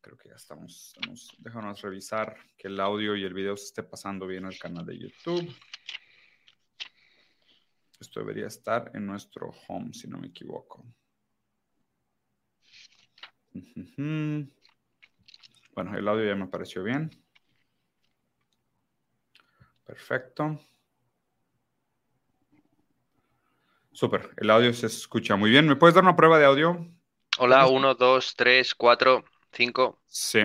Creo que ya estamos, Déjanos revisar que el audio y el video se esté pasando bien al canal de YouTube. Esto debería estar en nuestro home, si no me equivoco. Bueno, el audio ya me pareció bien. Perfecto. Súper, el audio se escucha muy bien. ¿Me puedes dar una prueba de audio? Hola, uno, dos, tres, cuatro, cinco. Sí.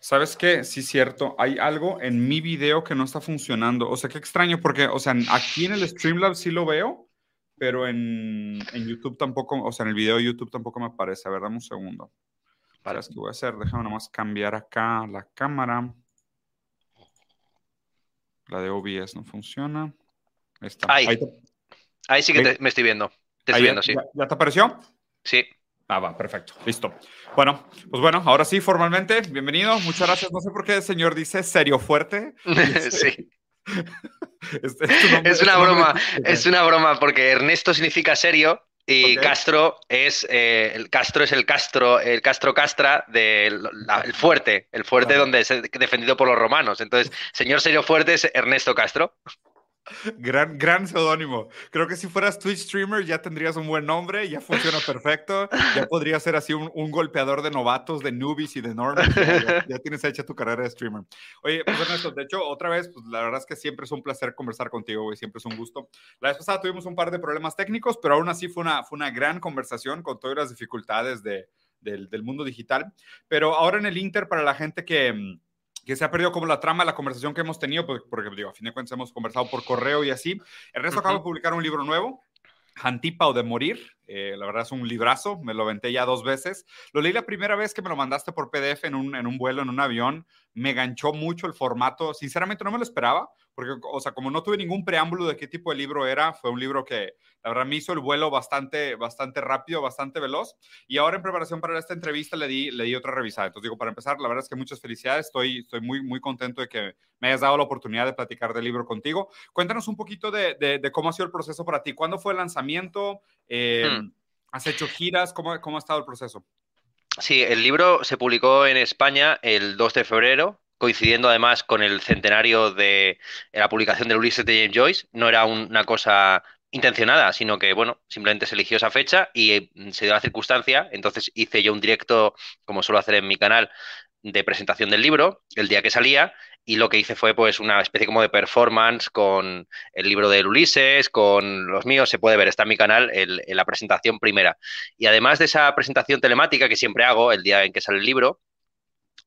¿Sabes qué? Sí, cierto. Hay algo en mi video que no está funcionando. O sea, qué extraño, porque, o sea, aquí en el Streamlabs sí lo veo, pero en, YouTube tampoco, o sea, en el video de YouTube tampoco me aparece. A ver, dame un segundo. Para que voy a hacer? Déjame nomás cambiar acá la cámara. La de OBS no funciona. Está. Ahí, Ahí, sí que me estoy viendo. Te estoy viendo, sí. ¿Ya te apareció? Sí. Ah, va, perfecto. Listo. Bueno, pues bueno, ahora sí, formalmente, bienvenido. Muchas gracias. No sé por qué el señor dice serio fuerte. sí. Este, es, una broma, es una broma porque Ernesto significa serio y Castro es eh, el Castro es el Castro, el Castro Castra del fuerte, el fuerte donde es defendido por los romanos. Entonces, señor serio fuerte es Ernesto Castro. Gran, gran seudónimo. Creo que si fueras Twitch streamer ya tendrías un buen nombre, ya funciona perfecto, ya podría ser así un, golpeador de novatos, de newbies y de normies. Ya, tienes hecha tu carrera de streamer. Oye, pues Ernesto, de hecho, otra vez, pues la verdad es que siempre es un placer conversar contigo, güey, siempre es un gusto. La vez pasada tuvimos un par de problemas técnicos, pero aún así fue una, fue una gran conversación con todas las dificultades de, del, del mundo digital. Pero ahora en el Inter, para la gente que mm, que se ha perdido como la trama de la conversación que hemos tenido, porque, porque digo, a fin de cuentas hemos conversado por correo y así. El resto acaba de publicar un libro nuevo, Antipa o de Morir. Eh, la verdad es un librazo, me lo venté ya dos veces. Lo leí la primera vez que me lo mandaste por PDF en un, en un vuelo, en un avión. Me ganchó mucho el formato. Sinceramente no me lo esperaba porque, o sea, como no tuve ningún preámbulo de qué tipo de libro era, fue un libro que, la verdad, me hizo el vuelo bastante, bastante rápido, bastante veloz. Y ahora en preparación para esta entrevista le di, le di otra revisada. Entonces, digo, para empezar, la verdad es que muchas felicidades. Estoy, estoy muy, muy contento de que me hayas dado la oportunidad de platicar del libro contigo. Cuéntanos un poquito de, de, cómo ha sido el proceso para ti. ¿Cuándo fue el lanzamiento? Eh, hmm. ¿Has hecho giras? ¿Cómo, ¿Cómo ha estado el proceso? Sí, el libro se publicó en España el 2 de febrero coincidiendo además con el centenario de la publicación del Ulises de James Joyce. No era una cosa intencionada, sino que, bueno, simplemente se eligió esa fecha y mm, se dio la circunstancia. Entonces hice yo un directo, como suelo hacer en mi canal, de presentación del libro, el día que salía, y lo que hice fue pues una especie como de performance con el libro de Ulises, con los míos, se puede ver, está en mi canal en la presentación primera. Y además de esa presentación telemática que siempre hago el día en que sale el libro,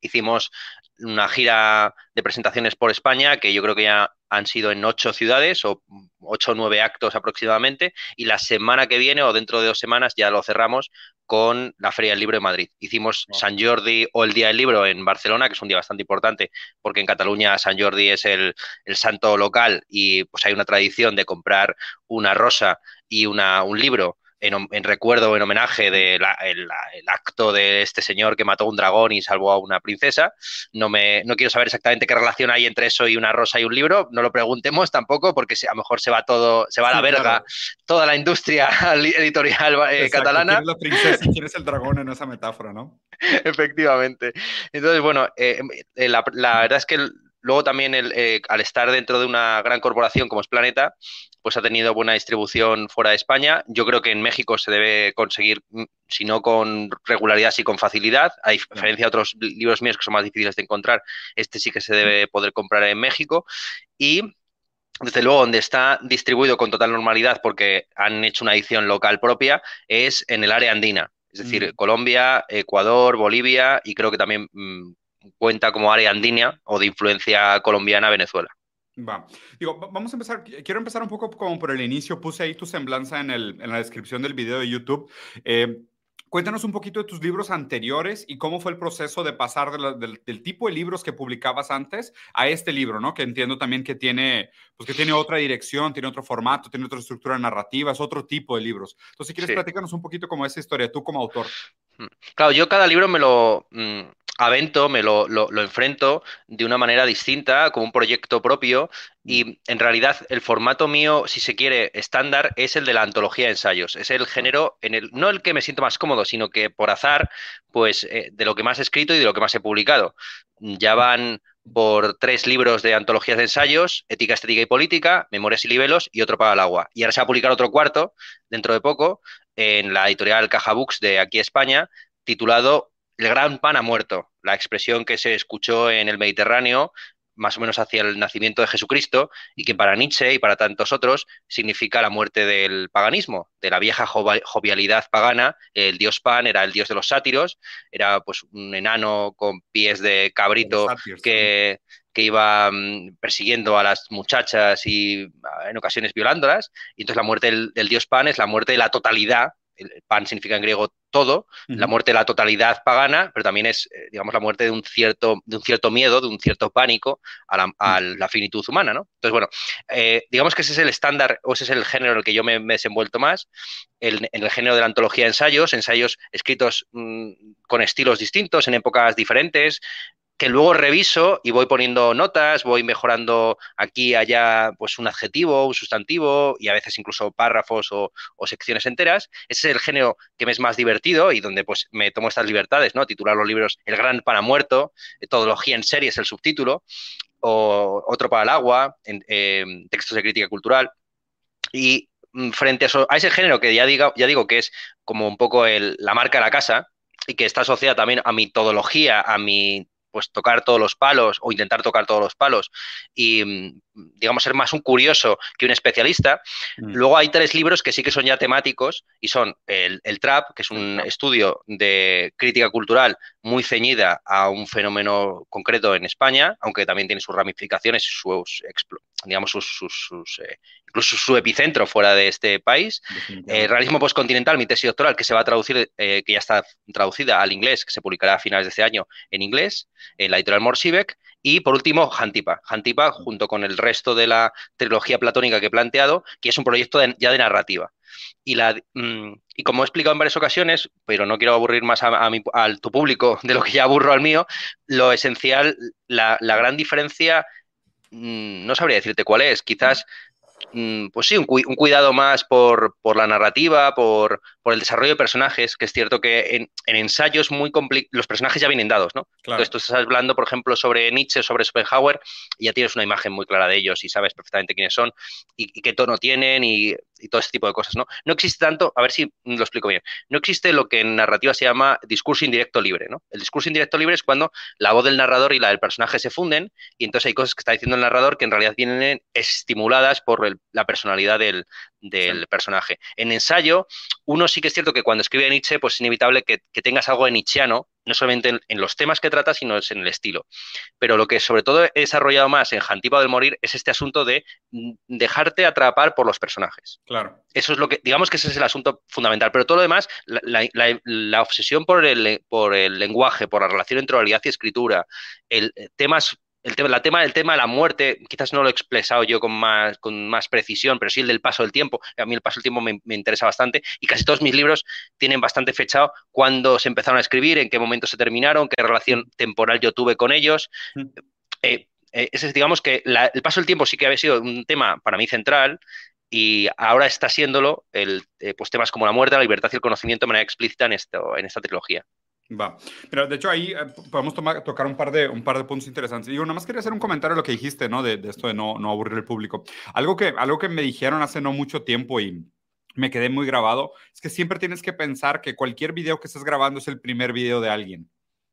hicimos una gira de presentaciones por España que yo creo que ya han sido en ocho ciudades o ocho o nueve actos aproximadamente y la semana que viene o dentro de dos semanas ya lo cerramos con la Feria del Libro de Madrid. Hicimos San Jordi o el Día del Libro en Barcelona, que es un día bastante importante porque en Cataluña San Jordi es el, el santo local y pues hay una tradición de comprar una rosa y una, un libro en, recuerdo o en homenaje del acto de este señor que mató a un dragón y salvó a una princesa. No, me, no quiero saber exactamente qué relación hay entre eso y una rosa y un libro. No lo preguntemos tampoco porque a lo mejor se va todo, se va a la verga toda la industria editorial eh, catalana. ¿Quién es la princesa quién es el dragón en esa metáfora, no? Efectivamente. Entonces, bueno, eh, eh, la, la verdad es que Luego también el, eh, al estar dentro de una gran corporación como es Planeta, pues ha tenido buena distribución fuera de España. Yo creo que en México se debe conseguir, mm, si no con regularidad, sí con facilidad. A diferencia de otros libros míos que son más difíciles de encontrar, este sí que se debe poder comprar en México. Y desde luego, donde está distribuido con total normalidad porque han hecho una edición local propia, es en el área andina. Es decir, mm. Colombia, Ecuador, Bolivia y creo que también mm, cuenta como área andina o de influencia colombiana Venezuela. Va. Digo, vamos a empezar. Quiero empezar un poco como por el inicio. Puse ahí tu semblanza en, el, en la descripción del video de YouTube. Eh, cuéntanos un poquito de tus libros anteriores y cómo fue el proceso de pasar del, tipo de libros que publicabas antes a este libro, ¿no? Que entiendo también que tiene, pues que tiene otra dirección, tiene otro formato, tiene otra estructura narrativa, es otro tipo de libros. Entonces, si quieres, platícanos un poquito como esa historia, tú como autor. Claro, yo cada libro me lo... Mm, Avento me lo, lo, enfrento de una manera distinta, como un proyecto propio, y en realidad el formato mío, si se quiere, estándar, es el de la antología de ensayos. Es el género, en el, no el que me siento más cómodo, sino que por azar, pues eh, de lo que más he escrito y de lo que más he publicado. Ya van por tres libros de antologías de ensayos, Ética, Estética y Política, Memorias y Libelos y otro para el agua. Y ahora se va a publicar otro cuarto, dentro de poco, en la editorial Caja Books de aquí España, titulado El gran pan ha muerto, la expresión que se escuchó en el Mediterráneo más o menos hacia el nacimiento de Jesucristo y que para Nietzsche y para tantos otros significa la muerte del paganismo, de la vieja jovialidad pagana. El dios Pan era el dios de los sátiros, era pues un enano con pies de cabrito que, que iba mm, persiguiendo a las muchachas y en ocasiones violándolas. Y entonces la muerte del dios Pan es la muerte de la totalidad el pan significa en griego todo, la muerte de la totalidad pagana, pero también es, eh, digamos, la muerte de un cierto, de un cierto miedo, de un cierto pánico a la, finitud humana, ¿no? Entonces, bueno, eh, digamos que ese es el estándar, o ese es el género en el que yo me, he desenvuelto más, en el género de la antología de ensayos, ensayos escritos mm, con estilos distintos, en épocas diferentes, que luego reviso y voy poniendo notas, voy mejorando aquí allá pues un adjetivo, un sustantivo y a veces incluso párrafos o, secciones enteras. Ese es el género que me es más divertido y donde pues me tomo estas libertades, ¿no? Titular los libros El gran para muerto, Todología en serie es el subtítulo, o Otro para el agua, en, em, textos de crítica cultural. Y mm, frente a, ese género que ya digo, ya digo que es como un poco la marca de la casa, y que está asociada también a mi todología, a mi pues tocar todos los palos o intentar tocar todos los palos. Y, mm, digamos, ser más un curioso que un especialista. Mm. Luego hay tres libros que sí que son ya temáticos y son el, Trap, que es un estudio de crítica cultural muy ceñida a un fenómeno concreto en España, aunque también tiene sus ramificaciones y sus, digamos, sus, eh, incluso su epicentro fuera de este país. Eh, realismo postcontinental, mi tesis doctoral, que se va a traducir, eh, que ya está traducida al inglés, que se publicará a finales de este año en inglés, en la editorial Morsivek. Y por último, Hantipa. Hantipa, junto con el resto de la trilogía platónica que he planteado, que es un proyecto ya de narrativa. Y, la, mm, y como he explicado en varias ocasiones, pero no quiero aburrir más a, tu público de lo que ya aburro al mío, lo esencial, la, la gran diferencia, mm, no sabría decirte cuál es. Quizás Mm, pues sí, un, cuidado más por, la narrativa, por, el desarrollo de personajes, que es cierto que en, ensayos muy los personajes ya vienen dados, ¿no? Entonces tú estás hablando, por ejemplo, sobre Nietzsche, sobre Schopenhauer, y ya tienes una imagen muy clara de ellos y sabes perfectamente quiénes son y, qué tono tienen y, todo ese tipo de cosas, ¿no? No existe tanto, a ver si lo explico bien, no existe lo que en narrativa se llama discurso indirecto libre, ¿no? El discurso indirecto libre es cuando la voz del narrador y la del personaje se funden y entonces hay cosas que está diciendo el narrador que en realidad vienen estimuladas por el la personalidad del, personaje. En ensayo, uno sí que es cierto que cuando escribe Nietzsche, pues es inevitable que, tengas algo de nietzscheano, no solamente en, los temas que trata, sino en el estilo. Pero lo que sobre todo he desarrollado más en Jantipa del Morir es este asunto de mm, dejarte atrapar por los personajes. Claro. Eso es lo que, digamos que ese es el asunto fundamental. Pero todo lo demás, la, obsesión por el, por el lenguaje, por la relación entre realidad y escritura, el, eh, temas el tema, la tema, el tema de la muerte, quizás no lo he expresado yo con más, con más precisión, pero sí el del paso del tiempo. A mí el paso del tiempo me, interesa bastante y casi todos mis libros tienen bastante fechado cuándo se empezaron a escribir, en qué momento se terminaron, qué relación temporal yo tuve con ellos. Mm. Eh, eh, digamos que el paso del tiempo sí que había sido un tema para mí central y ahora está siéndolo el, eh, pues temas como la muerte, la libertad y el conocimiento de manera explícita en, esto, en esta trilogía. Va. Pero de hecho ahí eh, podemos tomar, tocar un par, de, un par de puntos interesantes. Digo, nada más quería hacer un comentario de lo que dijiste, ¿no? De, de esto de no, no aburrir al público. Algo que, algo que me dijeron hace no mucho tiempo y me quedé muy grabado, es que siempre tienes que pensar que cualquier video que estés grabando es el primer video de alguien.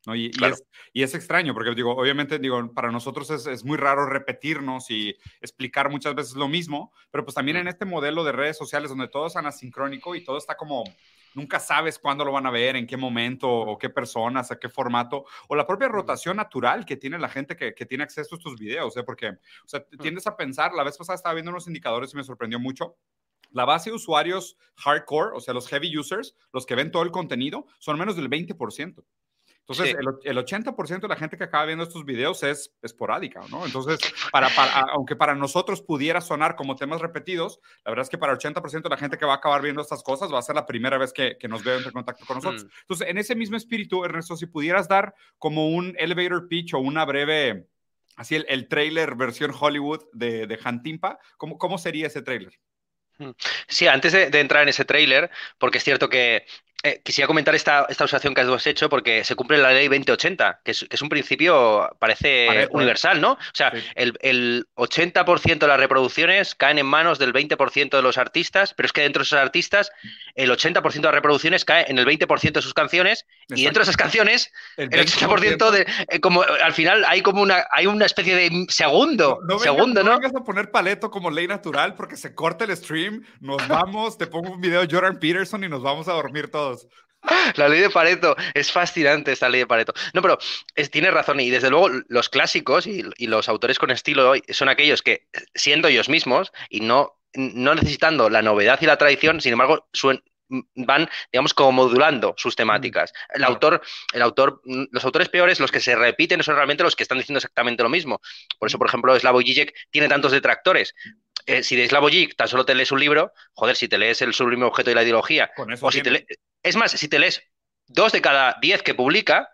¿no? Y, es, y, es, extraño, porque digo, obviamente, digo, para nosotros es, es, muy raro repetirnos y explicar muchas veces lo mismo, pero pues también en este modelo de redes sociales donde todo es anasincrónico y todo está como nunca sabes cuándo lo van a ver, en qué momento, o qué personas, a qué formato, o la propia rotación natural que tiene la gente que, tiene acceso a estos videos, ¿eh? porque, o sea, tiendes a pensar, la vez pasada estaba viendo unos indicadores y me sorprendió mucho. La base de usuarios hardcore, o sea, los heavy users, los que ven todo el contenido, son menos del 20%. Entonces, el, 80% de la gente que acaba viendo estos videos es esporádica, ¿no? Entonces, para, aunque para nosotros pudiera sonar como temas repetidos, la verdad es que para el 80% de la gente que va a acabar viendo estas cosas va a ser la primera vez que, que nos ve en contacto con nosotros. Mm. Entonces, en ese mismo espíritu, Ernesto, si pudieras dar como un elevator pitch o una breve, así el, el trailer versión Hollywood de, de Hantimpa, ¿cómo, ¿cómo sería ese trailer? Mm. Sí, antes de, de, entrar en ese tráiler, porque es cierto que eh, quisiera comentar esta, esta observación que has hecho porque se cumple la ley 2080, que es, que es un principio, parece universal, ¿no? O sea, el, el, 80% de las reproducciones caen en manos del 20% de los artistas, pero es que dentro de esos artistas, el 80% de las reproducciones cae en el 20% de sus canciones y dentro de esas canciones, el, 80% de. Eh, como al final hay como una, hay una especie de segundo. No, segundo, ¿no? No vengas a poner paleto como ley natural porque se corta el stream, nos vamos, te pongo un video de Jordan Peterson y nos vamos a dormir todos. La ley de Pareto, es fascinante esta ley de Pareto. No, pero es, tiene razón y desde luego los clásicos y, los autores con estilo hoy son aquellos que, siendo ellos mismos y no, no necesitando la novedad y la tradición, sin embargo, van, digamos, como modulando sus temáticas. Mm, el autor, el autor, los autores peores, los que se repiten, son realmente los que están diciendo exactamente lo mismo. Por eso, por ejemplo, Slavoj Žižek tiene tantos detractores, eh, si de Slavoj tan solo te lees un libro, joder, si te lees el sublime objeto y la ideología, o si te es más, si te lees dos de cada diez que publica,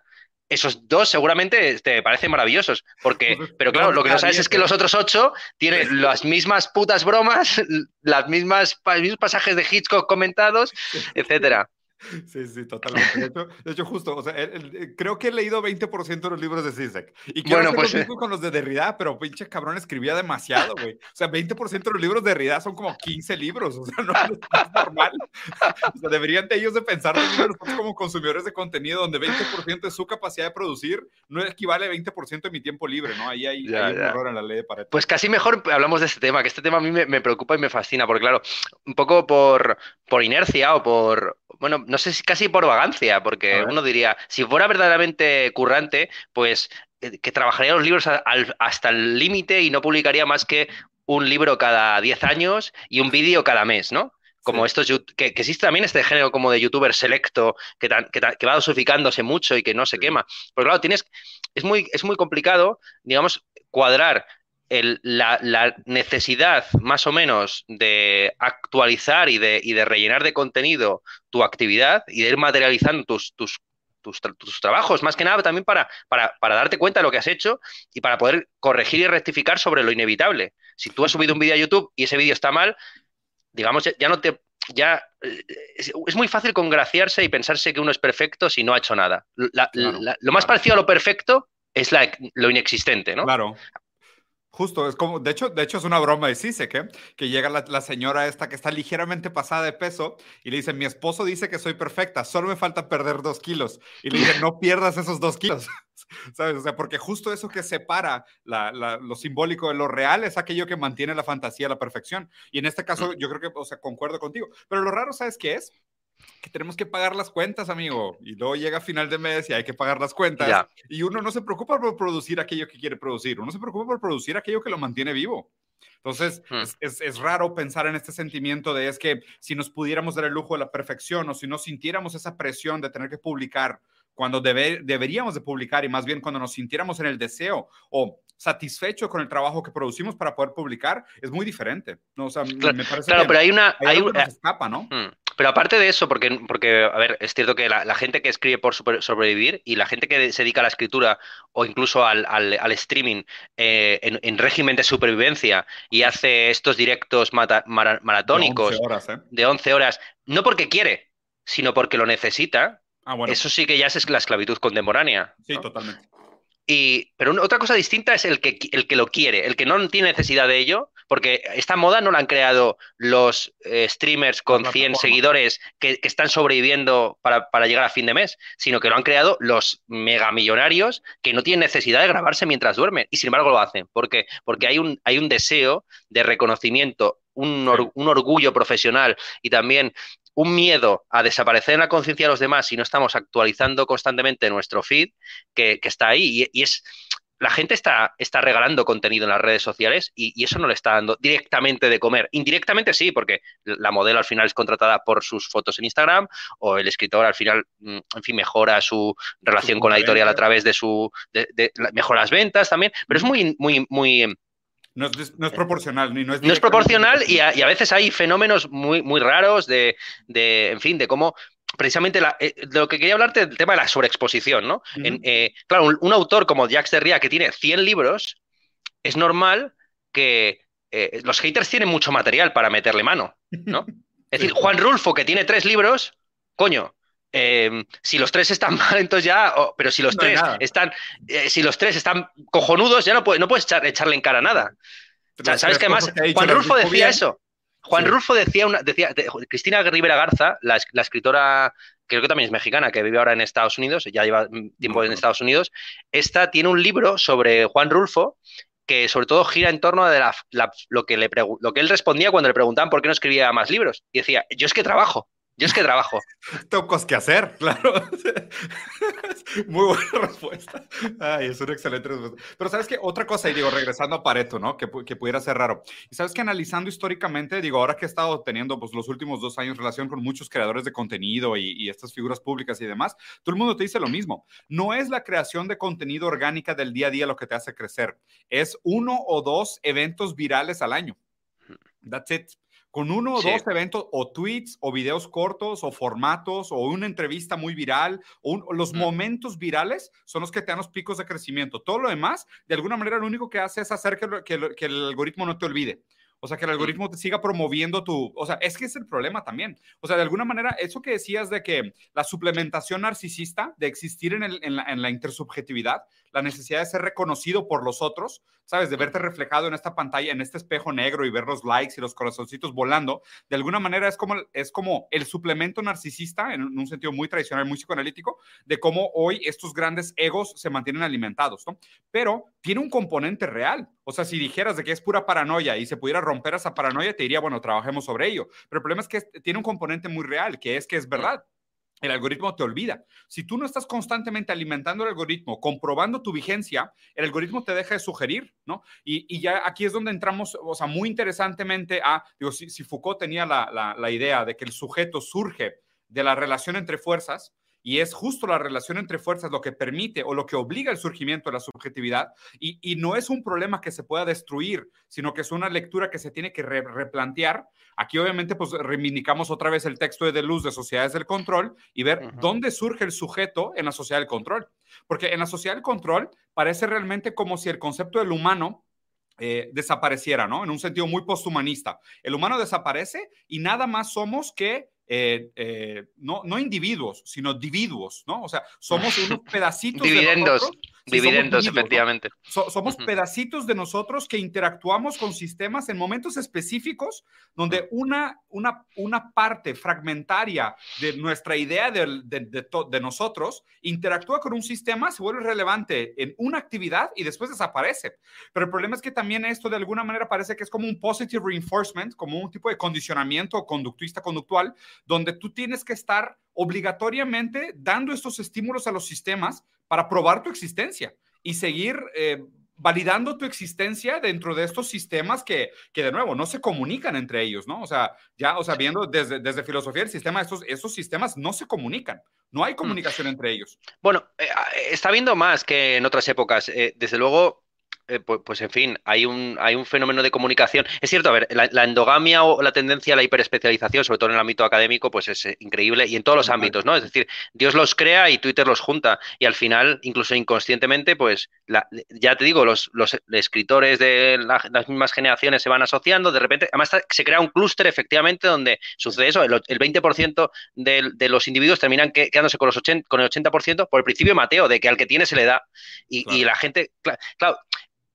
esos dos seguramente te parecen maravillosos, porque, pero claro, lo que no sabes es que los otros ocho tienen las mismas putas bromas, las mismas, los mismos pasajes de Hitchcock comentados, etcétera. Sí, sí, totalmente. De hecho, justo, o sea, creo que he leído 20% de los libros de Zizek. Y quiero bueno, pues, mismo con los de Derrida, pero pinche cabrón escribía demasiado, güey. O sea, 20% de los libros de Derrida son como 15 libros, o sea, no, es normal. O sea, deberían de ellos de pensar como consumidores de contenido, donde 20% de su capacidad de producir no equivale a 20% de mi tiempo libre, ¿no? Ahí hay, un error en la ley de Pareto. Pues casi mejor hablamos de este tema, que este tema a mí me, me preocupa y me fascina, porque claro, un poco por, por inercia o por, bueno, no sé si casi por vagancia, porque uno diría, si fuera verdaderamente currante, pues eh, que trabajaría los libros hasta el límite y no publicaría más que un libro cada 10 años y un vídeo cada mes, ¿no? Como estos, que, existe también este género como de youtuber selecto, que, que, va dosificándose mucho y que no se quema. Pero claro, tienes, es muy, es muy complicado, digamos, cuadrar la, necesidad más o menos de actualizar y de, de, rellenar de contenido tu actividad y de ir materializando tus, tus, tus, trabajos, más que nada también para, para, darte cuenta de lo que has hecho y para poder corregir y rectificar sobre lo inevitable. Si tú has subido un vídeo a YouTube y ese vídeo está mal, digamos, ya, no te... Ya eh, es, muy fácil congraciarse y pensarse que uno es perfecto si no ha hecho nada. lo más parecido a lo perfecto es lo inexistente, ¿no? Claro. Justo, es como, de hecho, de hecho es una broma de Cise, que, que llega la, señora esta que está ligeramente pasada de peso y le dice, mi esposo dice que soy perfecta, solo me falta perder dos kilos. Y le dice, no pierdas esos dos kilos, ¿sabes? O sea, porque justo eso que separa lo simbólico de lo real es aquello que mantiene la fantasía a la perfección. Y en este caso, yo creo que, o sea, concuerdo contigo. Pero lo raro, ¿sabes qué es? Que tenemos que pagar las cuentas, amigo. Y luego llega final de mes y hay que pagar las cuentas. Y uno no se preocupa por producir aquello que quiere producir, uno se preocupa por producir aquello que lo mantiene vivo. Entonces, hmm. es, es, raro pensar en este sentimiento de es que si nos pudiéramos dar el lujo de la perfección o si no sintiéramos esa presión de tener que publicar cuando deberíamos de publicar y más bien cuando nos sintiéramos en el deseo o satisfecho con el trabajo que producimos para poder publicar, es muy diferente. ¿no? O sea, claro, me parece claro, pero hay una... Hay, eh, escapa, ¿no? Hmm. Pero aparte de eso, porque, porque a ver, es cierto que la, gente que escribe por sobrevivir y la gente que se dedica a la escritura o incluso al, al, streaming eh, en, régimen de supervivencia y hace estos directos maratónicos de 11, horas, ¿eh? de 11 horas, no porque quiere, sino porque lo necesita, ah, eso sí que ya es la esclavitud contemporánea. Sí, totalmente. Y, pero otra cosa distinta es el que, el que lo quiere, el que no tiene necesidad de ello, porque esta moda no la han creado los eh, streamers con 100 seguidores que, están sobreviviendo para, llegar a fin de mes, sino que lo han creado los megamillonarios que no tienen necesidad de grabarse mientras duermen y sin embargo lo hacen. ¿Por qué? Porque hay un, hay un deseo de reconocimiento, un, un orgullo profesional y también un miedo a desaparecer en la conciencia de los demás si no estamos actualizando constantemente nuestro feed, que, está ahí. Y, es, la gente está, está regalando contenido en las redes sociales y, eso no le está dando directamente de comer. Indirectamente sí, porque la modelo al final es contratada por sus fotos en Instagram o el escritor al final, mm, en fin, mejora su relación con la editorial a través de su... De, mejora las ventas también, pero es muy, muy, muy... No es, proporcional, ni no es... No es proporcional y a, veces hay fenómenos muy, muy raros de, de, en fin, de cómo precisamente eh, de lo que quería hablarte del tema de la sobreexposición, ¿no? Eh, claro, un, autor como Jacques Derrida que tiene 100 libros, es normal que eh, los haters tienen mucho material para meterle mano, ¿no? Es decir, Juan Rulfo que tiene tres libros, coño, si los tres están mal, entonces ya, pero si los tres están, si los tres están cojonudos, ya no, no puedes echarle en cara nada. ¿Sabes qué más? Juan Rulfo decía eso. Juan Rulfo decía, una, decía Cristina Rivera Garza, la, escritora, creo que también es mexicana, que vive ahora en Estados Unidos, ya lleva tiempo en Estados Unidos, esta tiene un libro sobre Juan Rulfo que sobre todo gira en torno a lo, que le lo que él respondía cuando le preguntaban por qué no escribía más libros. Y decía, yo es que trabajo. Yo es que trabajo. Tengo cosas que hacer, claro. Muy buena respuesta. Ay, es una excelente respuesta. Pero sabes que otra cosa, y digo, regresando a Pareto, ¿no? Que, que, pudiera ser raro. Y sabes que analizando históricamente, digo, ahora que he estado teniendo pues, los últimos dos años relación con muchos creadores de contenido y, y estas figuras públicas y demás, todo el mundo te dice lo mismo. No es la creación de contenido orgánica del día a día lo que te hace crecer. Es uno o dos eventos virales al año. That's it con uno o dos eventos o tweets o videos cortos o formatos o una entrevista muy viral o los momentos virales son los que te dan los picos de crecimiento. Todo lo demás, de alguna manera, lo único que hace es hacer que, que el algoritmo no te olvide. O sea, que el algoritmo te siga promoviendo tu... O sea, es que es el problema también. O sea, de alguna manera, eso que decías de que la suplementación narcisista, de existir en, el, en, la, en la, intersubjetividad, la necesidad de ser reconocido por los otros, ¿sabes? De verte reflejado en esta pantalla, en este espejo negro y ver los likes y los corazoncitos volando, de alguna manera es como, es como el suplemento narcisista, en un sentido muy tradicional, muy psicoanalítico, de cómo hoy estos grandes egos se mantienen alimentados, ¿no? Pero tiene un componente real. O sea, si dijeras de que es pura paranoia y se pudiera romper esa paranoia, te diría, bueno, trabajemos sobre ello. Pero el problema es que tiene un componente muy real, que es que es verdad. El algoritmo te olvida. Si tú no estás constantemente alimentando el algoritmo, comprobando tu vigencia, el algoritmo te deja de sugerir, ¿no? Y, ya aquí es donde entramos, o sea, muy interesantemente a, digo, si, Foucault tenía la, la idea de que el sujeto surge de la relación entre fuerzas, y es justo la relación entre fuerzas lo que permite o lo que obliga el surgimiento de la subjetividad y, no es un problema que se pueda destruir, sino que es una lectura que se tiene que replantear. Aquí obviamente pues reivindicamos otra vez el texto de Deleuze de Sociedades del Control y ver dónde surge el sujeto en la sociedad del control. Porque en la sociedad del control parece realmente como si el concepto del humano eh, desapareciera, ¿no? En un sentido muy posthumanista. El humano desaparece y nada más somos que eh, eh, no, no individuos, sino dividuos, ¿no? O sea, somos unos pedacitos Dividendos. de nosotros. Dividendos, efectivamente. somos pedacitos de nosotros que interactuamos con sistemas en momentos específicos donde una, una, una parte fragmentaria de nuestra idea de, de, de, nosotros interactúa con un sistema, se vuelve relevante en una actividad y después desaparece. Pero el problema es que también esto de alguna manera parece que es como un positive reinforcement, como un tipo de condicionamiento conductista conductual, donde tú tienes que estar obligatoriamente dando estos estímulos a los sistemas para probar tu existencia y seguir eh, validando tu existencia dentro de estos sistemas que, que, de nuevo, no se comunican entre ellos, ¿no? O sea, ya, o sea, viendo desde, desde filosofía del sistema, estos, estos sistemas no se comunican, no hay mm. comunicación entre ellos. Bueno, eh, está viendo más que en otras épocas. Eh, desde luego, eh, pues, en fin, hay un, hay un fenómeno de comunicación. Es cierto, a ver, la, endogamia o la tendencia a la hiperespecialización, sobre todo en el ámbito académico, pues es eh, increíble y en todos los ámbitos, ¿no? Es decir, Dios los crea y Twitter los junta y al final, incluso inconscientemente, pues ya te digo, los, los escritores de las mismas generaciones se van asociando, de repente, además se crea un clúster efectivamente donde sucede eso, el, 20% de, de, los individuos terminan quedándose con, los 80, con el 80% por el principio Mateo, de que al que tiene se le da. Y, y la gente, claro,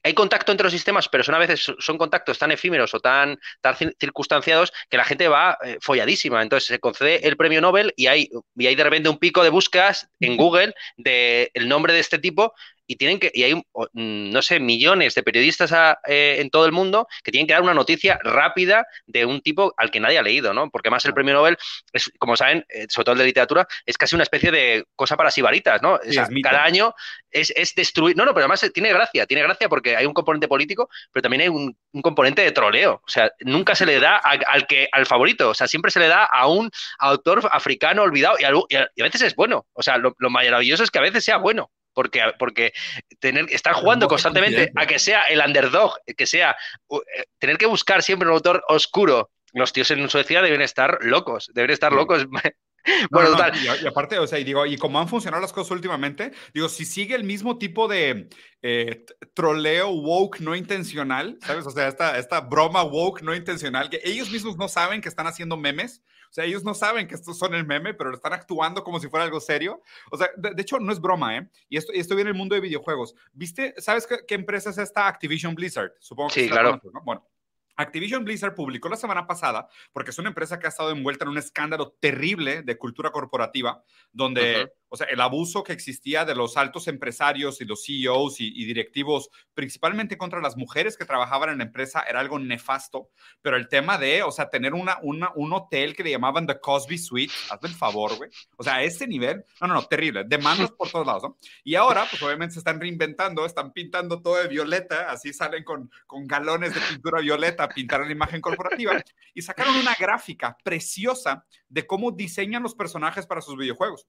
hay contacto entre los sistemas, pero son a veces son contactos tan efímeros o tan, tan circunstanciados que la gente va eh, folladísima. Entonces se concede el premio Nobel y hay, y hay de repente un pico de búsquedas en Google del el nombre de este tipo y tienen que y hay mm, no sé millones de periodistas eh, en todo el mundo que tienen que dar una noticia rápida de un tipo al que nadie ha leído, ¿no? Porque más el premio Nobel es, como saben, eh, sobre todo el de literatura, es casi una especie de cosa para sibaritas, ¿no? cada año es, destruir. No, no, pero además tiene gracia, tiene gracia porque hay un componente político, pero también hay un, componente de troleo. O sea, nunca se le da al, que al favorito, o sea, siempre se le da a un autor africano olvidado y a, veces es bueno. O sea, lo maravilloso es que a veces sea bueno porque, porque tener, estar jugando constantemente a que sea el underdog, que sea eh, tener que buscar siempre un autor oscuro. Los tíos en Suecia deben estar locos, deben estar locos. bueno, total. Y, aparte, o sea, y digo, y como han funcionado las cosas últimamente, digo, si sigue el mismo tipo de eh, troleo woke no intencional, ¿sabes? O sea, esta, esta broma woke no intencional, que ellos mismos no saben que están haciendo memes, o sea, ellos no saben que estos son el meme, pero lo están actuando como si fuera algo serio. O sea, de, hecho, no es broma, ¿eh? Y esto, esto viene en el mundo de videojuegos. ¿Viste? ¿Sabes qué, empresa es esta Activision Blizzard? Supongo que sí, claro. ¿no? Bueno, Activision Blizzard publicó la semana pasada, porque es una empresa que ha estado envuelta en un escándalo terrible de cultura corporativa, donde o sea, el abuso que existía de los altos empresarios y los CEOs y, directivos, principalmente contra las mujeres que trabajaban en la empresa, era algo nefasto. Pero el tema de, o sea, tener una, una, un hotel que le llamaban The Cosby Suite, hazme el favor, güey. O sea, a ese nivel, no, no, no, terrible. Demandas por todos lados, ¿no? Y ahora, pues obviamente se están reinventando, están pintando todo de violeta, así salen con, con galones de pintura violeta pintar la imagen corporativa. Y sacaron una gráfica preciosa de cómo diseñan los personajes para sus videojuegos.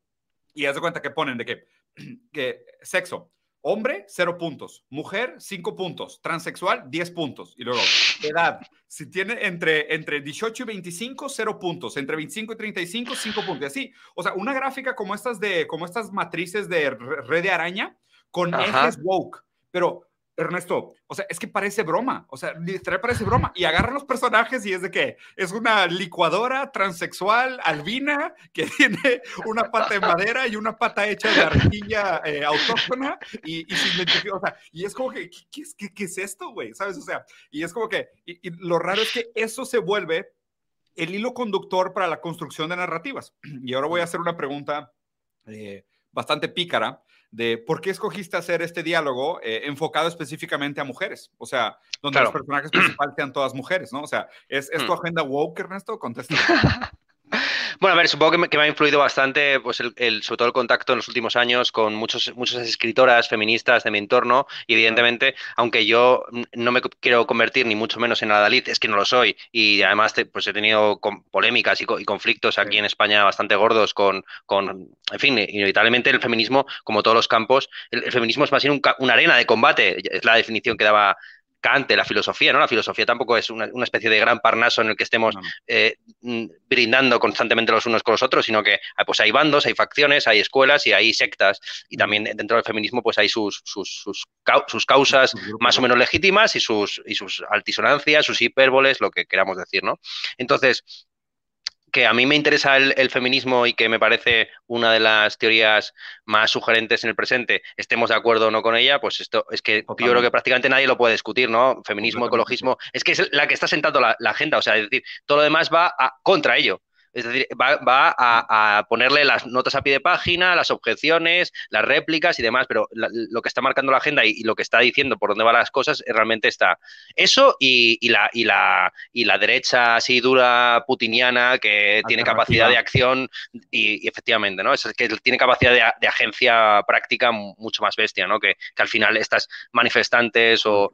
Y haz de cuenta que ponen de que, que sexo, hombre, cero puntos, mujer, cinco puntos, transexual, diez puntos. Y luego, edad, si tiene entre, entre 18 y 25, cero puntos, entre 25 y 35, cinco puntos. Y así, o sea, una gráfica como estas, de, como estas matrices de red de araña con ejes woke. Pero Ernesto, o sea, es que parece broma, o sea, literal parece broma. Y agarran los personajes y es de que es una licuadora transexual albina que tiene una pata de madera y una pata hecha de arcilla eh, autóctona y, y o sea, y es como que, ¿qué, qué, es esto, güey? ¿Sabes? O sea, y es como que, y, lo raro es que eso se vuelve el hilo conductor para la construcción de narrativas. Y ahora voy a hacer una pregunta eh, bastante pícara de por qué escogiste hacer este diálogo eh, enfocado específicamente a mujeres. O sea, donde los personajes principales sean todas mujeres, ¿no? O sea, ¿es, es tu mm. agenda woke, Ernesto? Contesta. Bueno, a ver, supongo que me, ha influido bastante, pues el, sobre todo el contacto en los últimos años con muchos, muchas escritoras feministas de mi entorno. Y evidentemente, aunque yo no me quiero convertir ni mucho menos en Adalid, es que no lo soy. Y además, pues he tenido polémicas y, conflictos aquí en España bastante gordos con, con, en fin, inevitablemente el feminismo, como todos los campos, el, feminismo es más bien una arena de combate, es la definición que daba Cante, la filosofía, ¿no? La filosofía tampoco es una, especie de gran parnaso en el que estemos eh, mm, brindando constantemente los unos con los otros, sino que ah, pues hay bandos, hay facciones, hay escuelas y hay sectas. Y también dentro del feminismo pues hay sus, sus, sus, causas más o menos legítimas y sus, y sus altisonancias, sus hipérboles, lo que queramos decir, ¿no? Entonces, que a mí me interesa el, feminismo y que me parece una de las teorías más sugerentes en el presente, estemos de acuerdo o no con ella, pues esto es que yo creo que prácticamente nadie lo puede discutir, ¿no? Feminismo, ecologismo, es que es la que está sentando la, la agenda, o sea, es decir, todo lo demás va a, contra ello. Es decir, va, a, ponerle las notas a pie de página, las objeciones, las réplicas y demás, pero lo que está marcando la agenda y, lo que está diciendo por dónde van las cosas realmente está eso y, la, y, la, y la derecha así dura putiniana que tiene capacidad de acción y, efectivamente, ¿no? Es que tiene capacidad de, agencia práctica mucho más bestia, ¿no? Que, al final estas manifestantes o,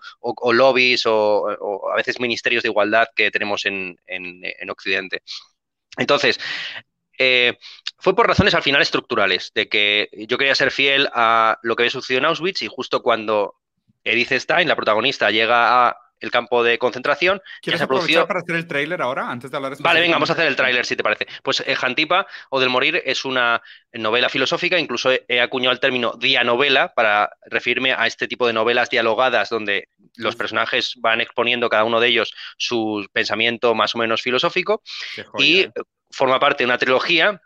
lobbies o, a veces ministerios de igualdad que tenemos en, en Occidente. Entonces, eh, fue por razones al final estructurales, de que yo quería ser fiel a lo que había sucedido en Auschwitz y justo cuando Edith Stein, la protagonista, llega a el campo de concentración. ¿Quieres aprovechar para hacer el tráiler ahora, antes de hablar de Vale, venga, vamos a hacer el tráiler, si te parece. Pues eh, Jantipa o Del Morir es una novela filosófica, incluso he, acuñado el término dianovela para referirme a este tipo de novelas dialogadas donde los personajes van exponiendo cada uno de ellos su pensamiento más o menos filosófico y ¿eh? forma parte de una trilogía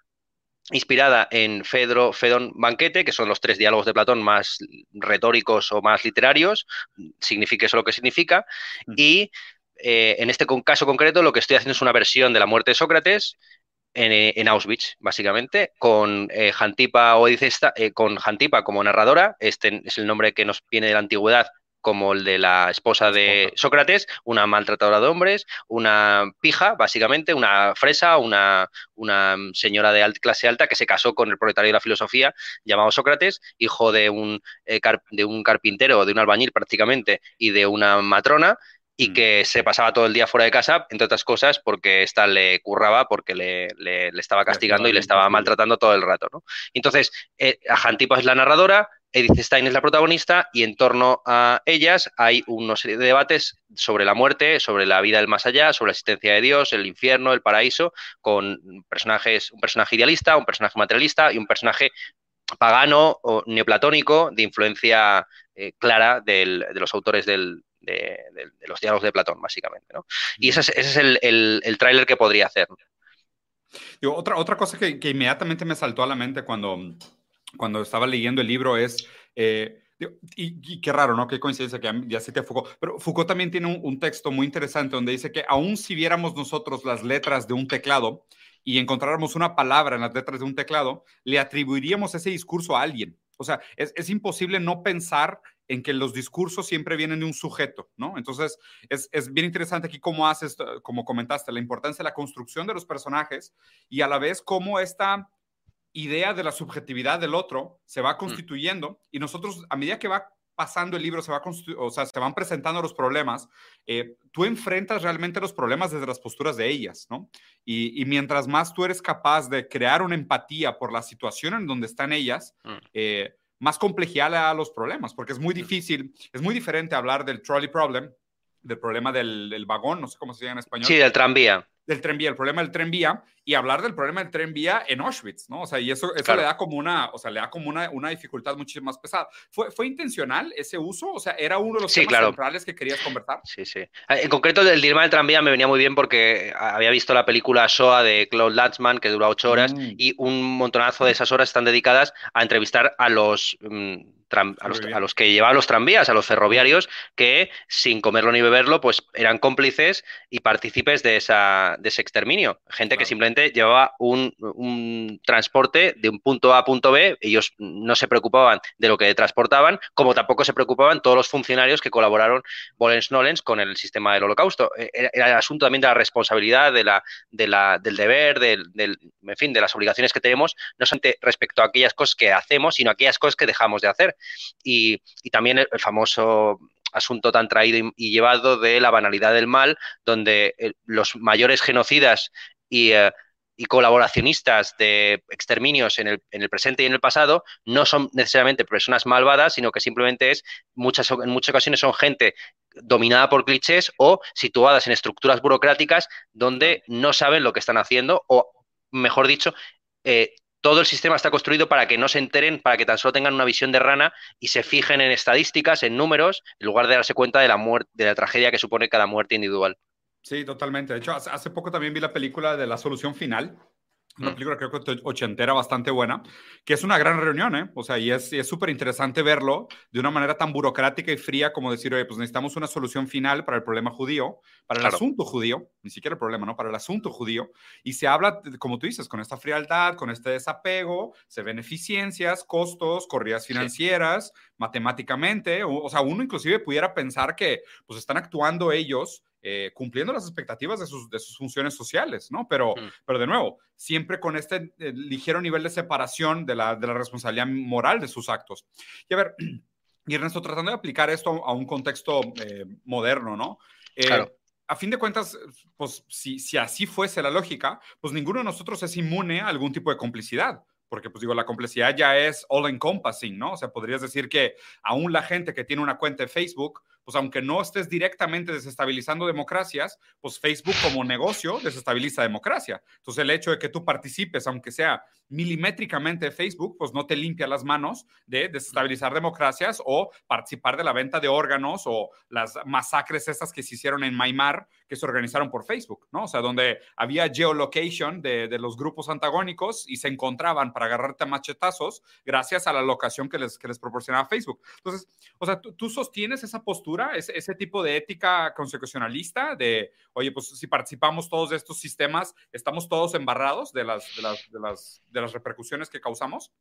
inspirada en Fedro, Fedón Banquete, que son los tres diálogos de Platón más retóricos o más literarios, signifique eso lo que significa, y eh, en este caso concreto lo que estoy haciendo es una versión de la muerte de Sócrates en, Auschwitz, básicamente, con eh, Jantipa eh, con Jantipa como narradora, este es el nombre que nos viene de la antigüedad como el de la esposa de Sócrates, una maltratadora de hombres, una pija, básicamente, una fresa, una, una señora de clase alta que se casó con el proletario de la filosofía llamado Sócrates, hijo de un, eh, de un carpintero, de un albañil prácticamente, y de una matrona, y mm. que se pasaba todo el día fuera de casa, entre otras cosas, porque esta le curraba, porque le, le, estaba castigando y le estaba maltratando todo el rato. ¿no? Entonces, eh, Ajantipa es la narradora, Edith Stein es la protagonista y en torno a ellas hay una serie de debates sobre la muerte, sobre la vida del más allá, sobre la existencia de Dios, el infierno, el paraíso, con personajes, un personaje idealista, un personaje materialista y un personaje pagano o neoplatónico de influencia eh, clara de los autores del, de, los diálogos de Platón, básicamente. ¿no? Y ese es, el, el, tráiler que podría hacer. otra, otra cosa que, inmediatamente me saltó a la mente cuando, cuando estaba leyendo el libro es... Eh, y, qué raro, ¿no? Qué coincidencia que ya te Foucault. Pero Foucault también tiene un, texto muy interesante donde dice que aun si viéramos nosotros las letras de un teclado y encontráramos una palabra en las letras de un teclado, le atribuiríamos ese discurso a alguien. O sea, es, es imposible no pensar en que los discursos siempre vienen de un sujeto, ¿no? Entonces, es, es, bien interesante aquí cómo haces, como comentaste, la importancia de la construcción de los personajes y a la vez cómo esta idea de la subjetividad del otro se va mm. constituyendo y nosotros, a medida que va pasando el libro, se, va o sea, se van presentando los problemas, eh, tú enfrentas realmente los problemas desde las posturas de ellas, ¿no? Y, mientras más tú eres capaz de crear una empatía por la situación en donde están ellas, mm. eh, más complejidad a los problemas, porque es muy difícil, es muy diferente hablar del trolley problem, del problema del, del vagón, no sé cómo se llama en español. Sí, del tranvía del tren vía, el problema del tren vía y hablar del problema del tren vía en Auschwitz, ¿no? O sea, y eso, eso le da como una, o sea, le da como una, una dificultad muchísimo más pesada. ¿Fue, ¿Fue intencional ese uso? O sea, ¿era uno de los temas centrales que querías conversar? Sí, sí. Ah, en concreto, el dilema del tranvía me venía muy bien porque había visto la película Shoah de Claude Lanzmann, que dura ocho horas, mm. y un montonazo de esas horas están dedicadas a entrevistar a los... Mm, a los, que llevaban los tranvías, a los ferroviarios, que sin comerlo ni beberlo, pues eran cómplices y partícipes de, esa, de ese exterminio. Gente que simplemente llevaba un, transporte de un punto A a punto B, ellos no se preocupaban de lo que transportaban, como tampoco se preocupaban todos los funcionarios que colaboraron, Volens Nolens, con el sistema del holocausto. E, era, el asunto también de la responsabilidad, de la, de la, del deber, del, en fin, de las obligaciones que tenemos, no solamente respecto a aquellas cosas que hacemos, sino a aquellas cosas que dejamos de hacer. Y, también el, famoso asunto tan traído y, llevado de la banalidad del mal, donde los mayores genocidas eh, y, colaboracionistas de exterminios en el, en el, presente y en el pasado no son necesariamente personas malvadas, sino que simplemente es muchas, en muchas ocasiones son gente dominada por clichés o situadas en estructuras burocráticas donde no saben lo que están haciendo o, mejor dicho, eh, todo el sistema está construido para que no se enteren, para que tan solo tengan una visión de rana y se fijen en estadísticas, en números, en lugar de darse cuenta de la muerte, de la tragedia que supone cada muerte individual. Sí, totalmente. De hecho, hace poco también vi la película de La Solución Final, una película creo que ochentera bastante buena, que es una gran reunión, ¿eh? O sea, y es súper interesante verlo de una manera tan burocrática y fría como decir, oye, pues necesitamos una solución final para el problema judío, para el asunto judío, ni siquiera el problema, ¿no? Para el asunto judío. Y se habla, como tú dices, con esta frialdad, con este desapego, se ven eficiencias, costos, corridas financieras, matemáticamente, o, o sea, uno inclusive pudiera pensar que pues están actuando ellos eh, cumpliendo las expectativas de sus, de sus funciones sociales, ¿no? Pero, mm. pero de nuevo, siempre con este eh, ligero nivel de separación de la, de la responsabilidad moral de sus actos. Y a ver, y Ernesto, tratando de aplicar esto a un contexto eh, moderno, ¿no? claro. A fin de cuentas, pues si, si así fuese la lógica, pues ninguno de nosotros es inmune a algún tipo de complicidad porque pues digo, la complicidad ya es all encompassing, ¿no? O sea, podrías decir que aún la gente que tiene una cuenta de Facebook pues aunque no estés directamente desestabilizando democracias, pues Facebook como negocio desestabiliza democracia. Entonces el hecho de que tú participes, aunque sea milimétricamente Facebook, pues no te limpia las manos de desestabilizar democracias o participar de la venta de órganos o las masacres estas que se hicieron en Maimar, que se organizaron por Facebook, ¿no? O sea, donde había geolocation de, de los grupos antagónicos y se encontraban para agarrarte a machetazos gracias a la locación que les, que les proporcionaba Facebook. Entonces, o sea, ¿tú, sostienes esa postura, ese, tipo de ética constitucionalista de, oye, pues si participamos todos de estos sistemas, estamos todos embarrados de las, de las, de las, de las repercusiones que causamos?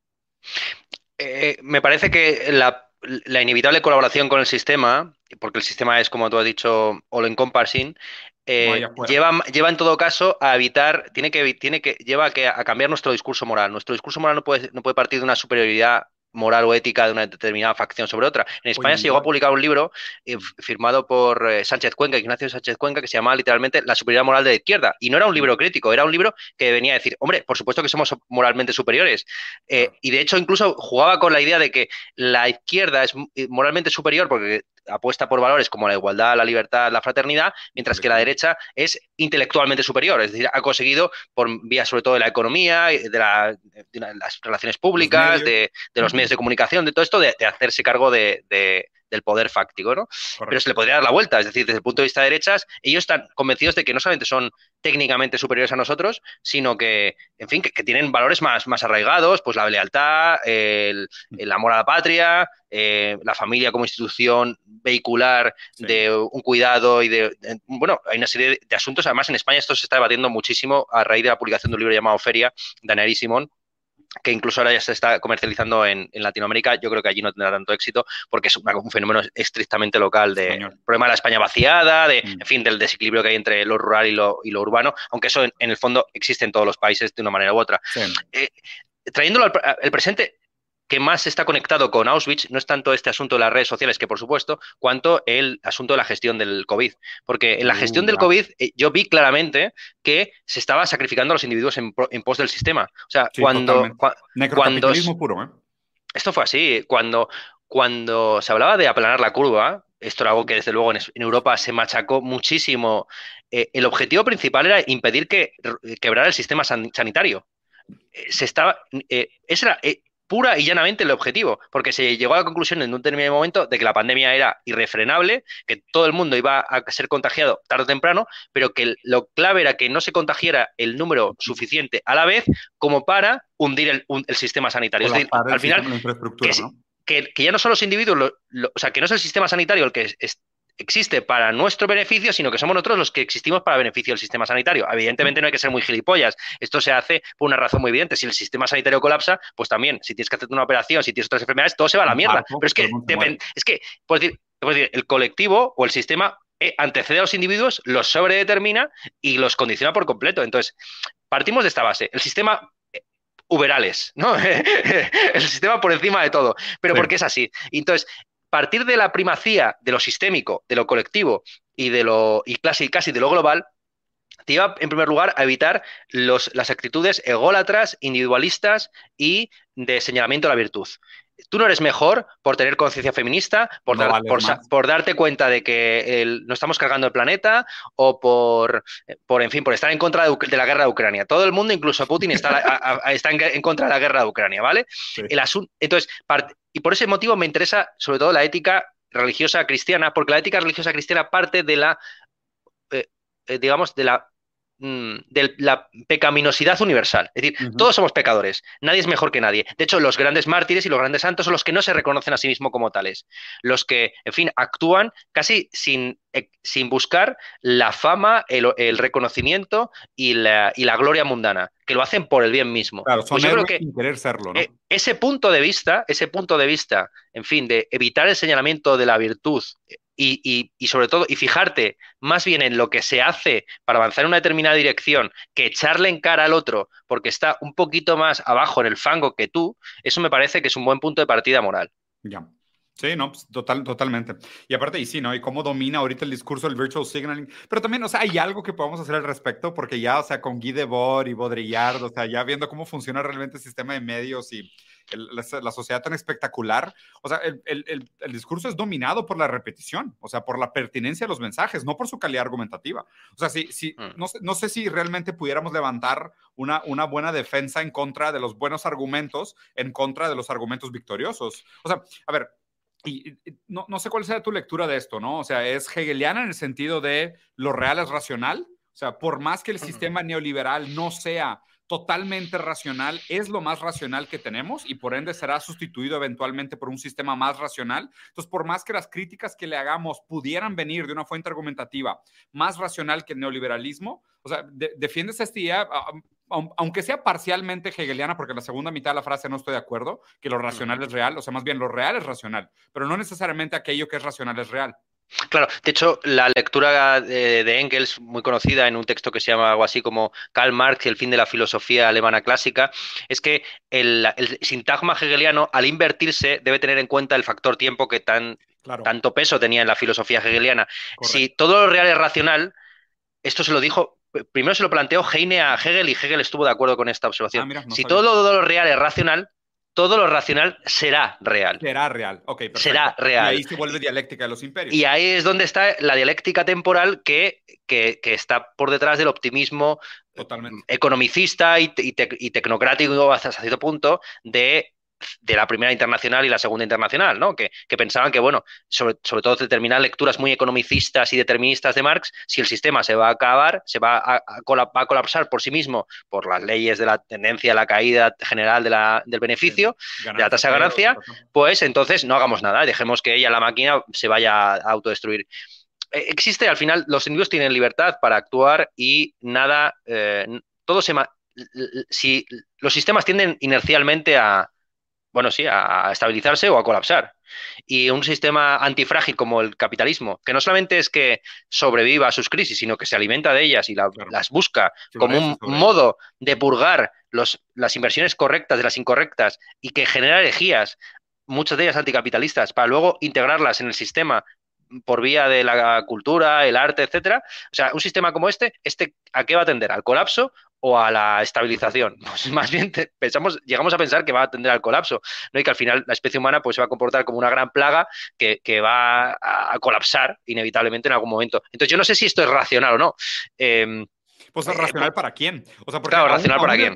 Eh, me parece que la, inevitable colaboración con el sistema, porque el sistema es, como tú has dicho, all encompassing, eh, lleva, lleva en todo caso a evitar, tiene que, tiene que, lleva a, que, a cambiar nuestro discurso moral. Nuestro discurso moral no puede, no puede partir de una superioridad moral o ética de una determinada facción sobre otra. En España se llegó a publicar un libro eh, firmado por eh, Sánchez Cuenca, Ignacio Sánchez Cuenca, que se llamaba literalmente La superioridad moral de la izquierda. Y no era un libro crítico, era un libro que venía a decir, hombre, por supuesto que somos moralmente superiores. Eh, y de hecho incluso jugaba con la idea de que la izquierda es moralmente superior porque apuesta por valores como la igualdad, la libertad, la fraternidad, mientras que la derecha es intelectualmente superior, es decir, ha conseguido por vía sobre todo de la economía, de, las relaciones públicas, de, los medios de comunicación, de todo esto, de, hacerse cargo de, del poder fáctico, ¿no? Pero se le podría dar la vuelta, es decir, desde el punto de vista de derechas, ellos están convencidos de que no solamente son técnicamente superiores a nosotros, sino que, en fin, que, tienen valores más, más arraigados, pues la lealtad, el, el amor a la patria, eh, la familia como institución vehicular de un cuidado y de, bueno, hay una serie de, asuntos, además en España esto se está debatiendo muchísimo a raíz de la publicación de un libro llamado Feria, de Ana Simón, que incluso ahora ya se está comercializando en, Latinoamérica, yo creo que allí no tendrá tanto éxito porque es un, fenómeno estrictamente local de problema de la España vaciada, de, mm. en fin, del desequilibrio que hay entre lo rural y lo, y lo urbano, aunque eso en, el fondo existe en todos los países de una manera u otra. Eh, trayéndolo al, presente, que más está conectado con Auschwitz no es tanto este asunto de las redes sociales, que por supuesto, cuanto el asunto de la gestión del COVID. Porque en la gestión del COVID eh, yo vi claramente que se estaba sacrificando a los individuos en, pos del sistema. O sea, cuando, cuando... puro, ¿eh? Esto fue así. Cuando, cuando se hablaba de aplanar la curva, esto era algo que desde luego en, Europa se machacó muchísimo. Eh, el objetivo principal era impedir que quebrara el sistema sanitario. se estaba, ese era, pura y llanamente el objetivo, porque se llegó a la conclusión en un determinado momento de que la pandemia era irrefrenable, que todo el mundo iba a ser contagiado tarde o temprano, pero que lo clave era que no se contagiara el número suficiente a la vez como para hundir el, sistema sanitario. Es decir, al final, que, ya no son los individuos, o sea, que no es el sistema sanitario el que es, existe para nuestro beneficio, sino que somos nosotros los que existimos para beneficio del sistema sanitario. Evidentemente no hay que ser muy gilipollas. Esto se hace por una razón muy evidente. Si el sistema sanitario colapsa, pues también, si tienes que hacer una operación, si tienes otras enfermedades, todo se va a la mierda. Pero es que, es que, por decir, decir, el colectivo o el sistema eh, antecede a los individuos, los sobredetermina y los condiciona por completo. Entonces, partimos de esta base. El sistema eh, uberales, ¿no? el sistema por encima de todo. Pero porque es así. Entonces, partir de la primacía de lo sistémico, de lo colectivo y de lo y casi, de lo global, te iba en primer lugar a evitar las actitudes ególatras, individualistas y de señalamiento de la virtud. Tú no eres mejor por tener conciencia feminista, por, por, darte cuenta de que no estamos cargando el planeta o por, por, en fin, por estar en contra de, la guerra de Ucrania. Todo el mundo, incluso Putin, está, está en, contra de la guerra de Ucrania, ¿vale? El entonces, y por ese motivo me interesa sobre todo la ética religiosa cristiana, porque la ética religiosa cristiana parte de la, eh, eh, digamos, de la Mm, de la pecaminosidad universal. Es decir, todos somos pecadores, nadie es mejor que nadie. De hecho, los grandes mártires y los grandes santos son los que no se reconocen a sí mismos como tales, los que, en fin, actúan casi sin, eh, sin buscar la fama, el, reconocimiento y la, y la, gloria mundana, que lo hacen por el bien mismo. Claro, son pues que sin querer serlo, ¿no? E, ese punto de vista, ese punto de vista, en fin, de evitar el señalamiento de la virtud y, sobre todo, y fijarte más bien en lo que se hace para avanzar en una determinada dirección que echarle en cara al otro porque está un poquito más abajo en el fango que tú, eso me parece que es un buen punto de partida moral. Ya. Sí, no, pues, total, totalmente. Y aparte, y sí, ¿no? Y cómo domina ahorita el discurso del virtual signaling. Pero también, o sea, hay algo que podemos hacer al respecto, porque ya, o sea, con Guy Debord y Baudrillard, o sea, ya viendo cómo funciona realmente el sistema de medios y la, sociedad tan espectacular, o sea, el, el, el, discurso es dominado por la repetición, o sea, por la pertinencia de los mensajes, no por su calidad argumentativa. O sea, si, si, mm. no, no, sé si realmente pudiéramos levantar una, una buena defensa en contra de los buenos argumentos, en contra de los argumentos victoriosos. O sea, a ver, y no, no, sé cuál sea tu lectura de esto, ¿no? O sea, es hegeliana en el sentido de lo real es racional. O sea, por más que el sistema neoliberal no sea totalmente racional, es lo más racional que tenemos y por ende será sustituido eventualmente por un sistema más racional. Entonces, por más que las críticas que le hagamos pudieran venir de una fuente argumentativa más racional que el neoliberalismo, o sea, defiendes esta idea, aunque sea parcialmente hegeliana, porque en la segunda mitad de la frase no estoy de acuerdo, que lo racional es real, o sea, más bien lo real es racional, pero no necesariamente aquello que es racional es real. Claro, de hecho, la lectura de, Engels, muy conocida en un texto que se llama algo así como Karl Marx y el fin de la filosofía alemana clásica, es que el, sintagma hegeliano, al invertirse, debe tener en cuenta el factor tiempo que tan, tanto peso tenía en la filosofía hegeliana. Si todo lo real es racional, esto se lo dijo, primero se lo planteó Heine a Hegel y Hegel estuvo de acuerdo con esta observación. Ah, si todo lo real es racional, todo lo racional será real. Será real, ok, perfecto. Será real. Y ahí se vuelve dialéctica de los imperios. Y ahí es donde está la dialéctica temporal que, que, está por detrás del optimismo economicista y, y tecnocrático hasta cierto punto de de la primera internacional y la segunda internacional, ¿no? Que, pensaban que, bueno, sobre, sobre, todo determinadas lecturas muy economicistas y deterministas de Marx, si el sistema se va a acabar, se va a, colapsar por sí mismo por las leyes de la tendencia a la caída general de la, del beneficio, de la tasa de ganancia, pues entonces no hagamos nada, dejemos que ella, la máquina, se vaya a autodestruir e, existe, al final, los individuos tienen libertad para actuar y nada, eh, todo se... Si los sistemas tienden inercialmente a, bueno, sí, a estabilizarse o a colapsar. Y un sistema antifrágil como el capitalismo, que no solamente es que sobreviva a sus crisis, sino que se alimenta de ellas y las busca como un modo de purgar los, las inversiones correctas de las incorrectas y que genera herejías, muchas de ellas anticapitalistas, para luego integrarlas en el sistema por vía de la cultura, el arte, etcétera. O sea, un sistema como este, este ¿a qué va a tender? ¿Al colapso o a la estabilización. Pues más bien pensamos, llegamos a pensar que va a tender al colapso, ¿no? Y que al final la especie humana pues, se va a comportar como una gran plaga que, va a, colapsar inevitablemente en algún momento. Entonces, yo no sé si esto es racional o no. Em, pues eh, racional para quién. O sea, porque claro, racional para quién.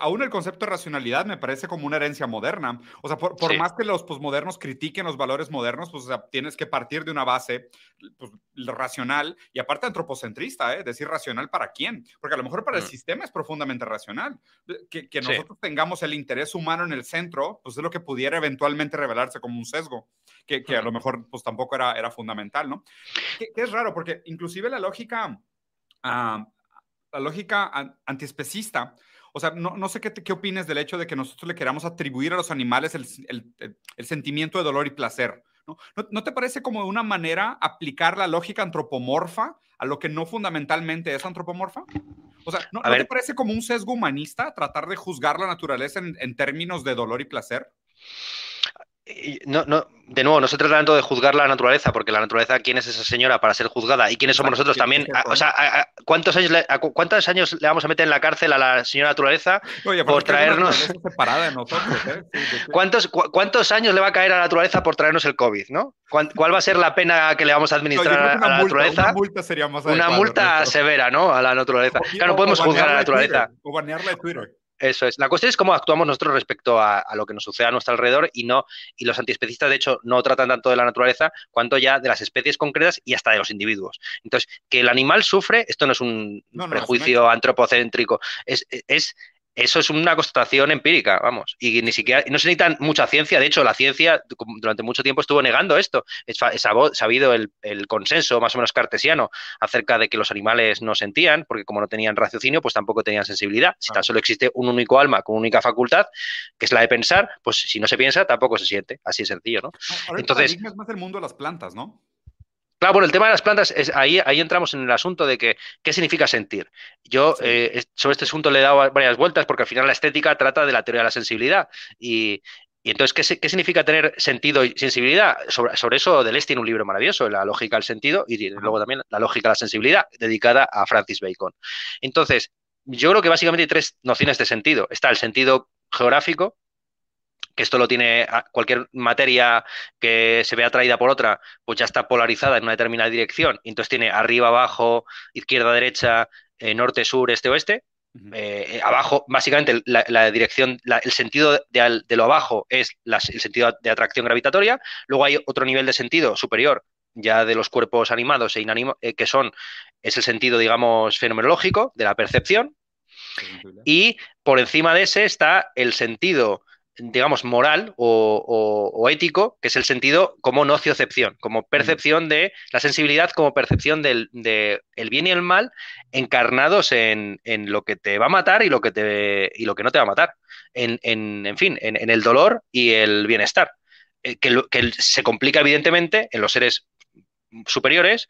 Aún el concepto de racionalidad me parece como una herencia moderna. O sea, por, más que los posmodernos critiquen los valores modernos, pues tienes que partir de una base pues, racional y aparte antropocentrista, ¿eh? decir racional para quién. Porque a lo mejor para el mm. sistema es profundamente racional. Que, que nosotros tengamos el interés humano en el centro, pues es lo que pudiera eventualmente revelarse como un sesgo, que, que a lo mejor pues tampoco era, era fundamental, ¿no? Que, es raro, porque inclusive la lógica... Uh, la lógica antiespecista, o sea, no, no sé qué, qué opines del hecho de que nosotros le queramos atribuir a los animales el, el, el, sentimiento de dolor y placer. ¿no? ¿no? te parece como una manera aplicar la lógica antropomorfa a lo que no fundamentalmente es antropomorfa? O sea, ¿no, te parece como un sesgo humanista tratar de juzgar la naturaleza en, en términos de dolor y placer? No, no, de nuevo, no se trata tanto de juzgar la naturaleza, porque la naturaleza, ¿quién es esa señora para ser juzgada? ¿Y quiénes somos nosotros también? o sea, ¿cuántos años, le, ¿cuántos años le vamos a meter en la cárcel a la señora naturaleza por traernos... Separada de nosotros, ¿eh? ¿Cuántos, ¿Cuántos años le va a caer a la naturaleza por traernos el COVID? ¿no? ¿Cuál, va a ser la pena que le vamos a administrar a la naturaleza? Una multa sería más Una multa severa, ¿no? A la naturaleza. Claro, no podemos juzgar a la naturaleza. o banearla de Twitter. Eso es. La cuestión es cómo actuamos nosotros respecto a, lo que nos sucede a nuestro alrededor y no, y los antiespecistas, de hecho, no tratan tanto de la naturaleza cuanto ya de las especies concretas y hasta de los individuos. Entonces, que el animal sufre, esto no es un prejuicio antropocéntrico, es, es, eso es una constatación empírica, vamos. Y ni siquiera, no se necesita mucha ciencia. De hecho, la ciencia durante mucho tiempo estuvo negando esto. Es, sabido el, el, consenso más o menos cartesiano acerca de que los animales no sentían, porque como no tenían raciocinio, pues tampoco tenían sensibilidad. Si tan solo existe un único alma con única facultad, que es la de pensar, pues si no se piensa, tampoco se siente. Así de sencillo, ¿no? Entonces, es más el mundo de las plantas, ¿no? Claro, bueno, el tema de las plantas, es, ahí, ahí entramos en el asunto de que, ¿qué significa sentir? Yo eh, sobre este asunto le he dado varias vueltas porque al final la estética trata de la teoría de la sensibilidad. Y, entonces, ¿qué, significa tener sentido y sensibilidad? Sobre, sobre eso, Deleuze tiene un libro maravilloso, La lógica del sentido, y luego también La lógica de la sensibilidad, dedicada a Francis Bacon. Entonces, yo creo que básicamente hay tres nociones de sentido. Está el sentido geográfico, que esto lo tiene cualquier materia que se vea atraída por otra, pues ya está polarizada en una determinada dirección, y entonces tiene arriba, abajo, izquierda, derecha, eh, norte, sur, este, oeste, Eh, abajo, básicamente, la, dirección, el sentido de, lo abajo es el sentido de atracción gravitatoria. Luego hay otro nivel de sentido superior, ya de los cuerpos animados e inanimados, eh, que son, es el sentido, digamos, fenomenológico de la percepción. Y por encima de ese está el sentido digamos, moral o, ético, que es el sentido como nociocepción, como percepción de la sensibilidad, como percepción del de el bien y el mal encarnados en, lo que te va a matar y lo que, te, y lo que no te va a matar, en, en, fin, en, el dolor y el bienestar. Eh, que, que se complica evidentemente en los seres superiores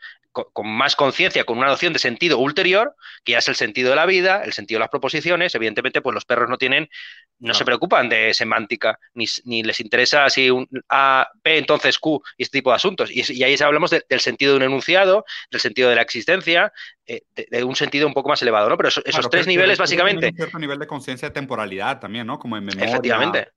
con, más conciencia, con una noción de sentido ulterior, que ya es el sentido de la vida, el sentido de las proposiciones. Evidentemente, pues los perros no tienen, no, se preocupan de semántica, ni, les interesa si un A, P, entonces Q, y este tipo de asuntos. Y, ahí hablamos del sentido de un enunciado, del sentido de la existencia, eh, de, un sentido un poco más elevado, ¿no? Pero esos, tres niveles, básicamente. Un cierto nivel de conciencia de temporalidad también, ¿no? Como en memoria. Efectivamente.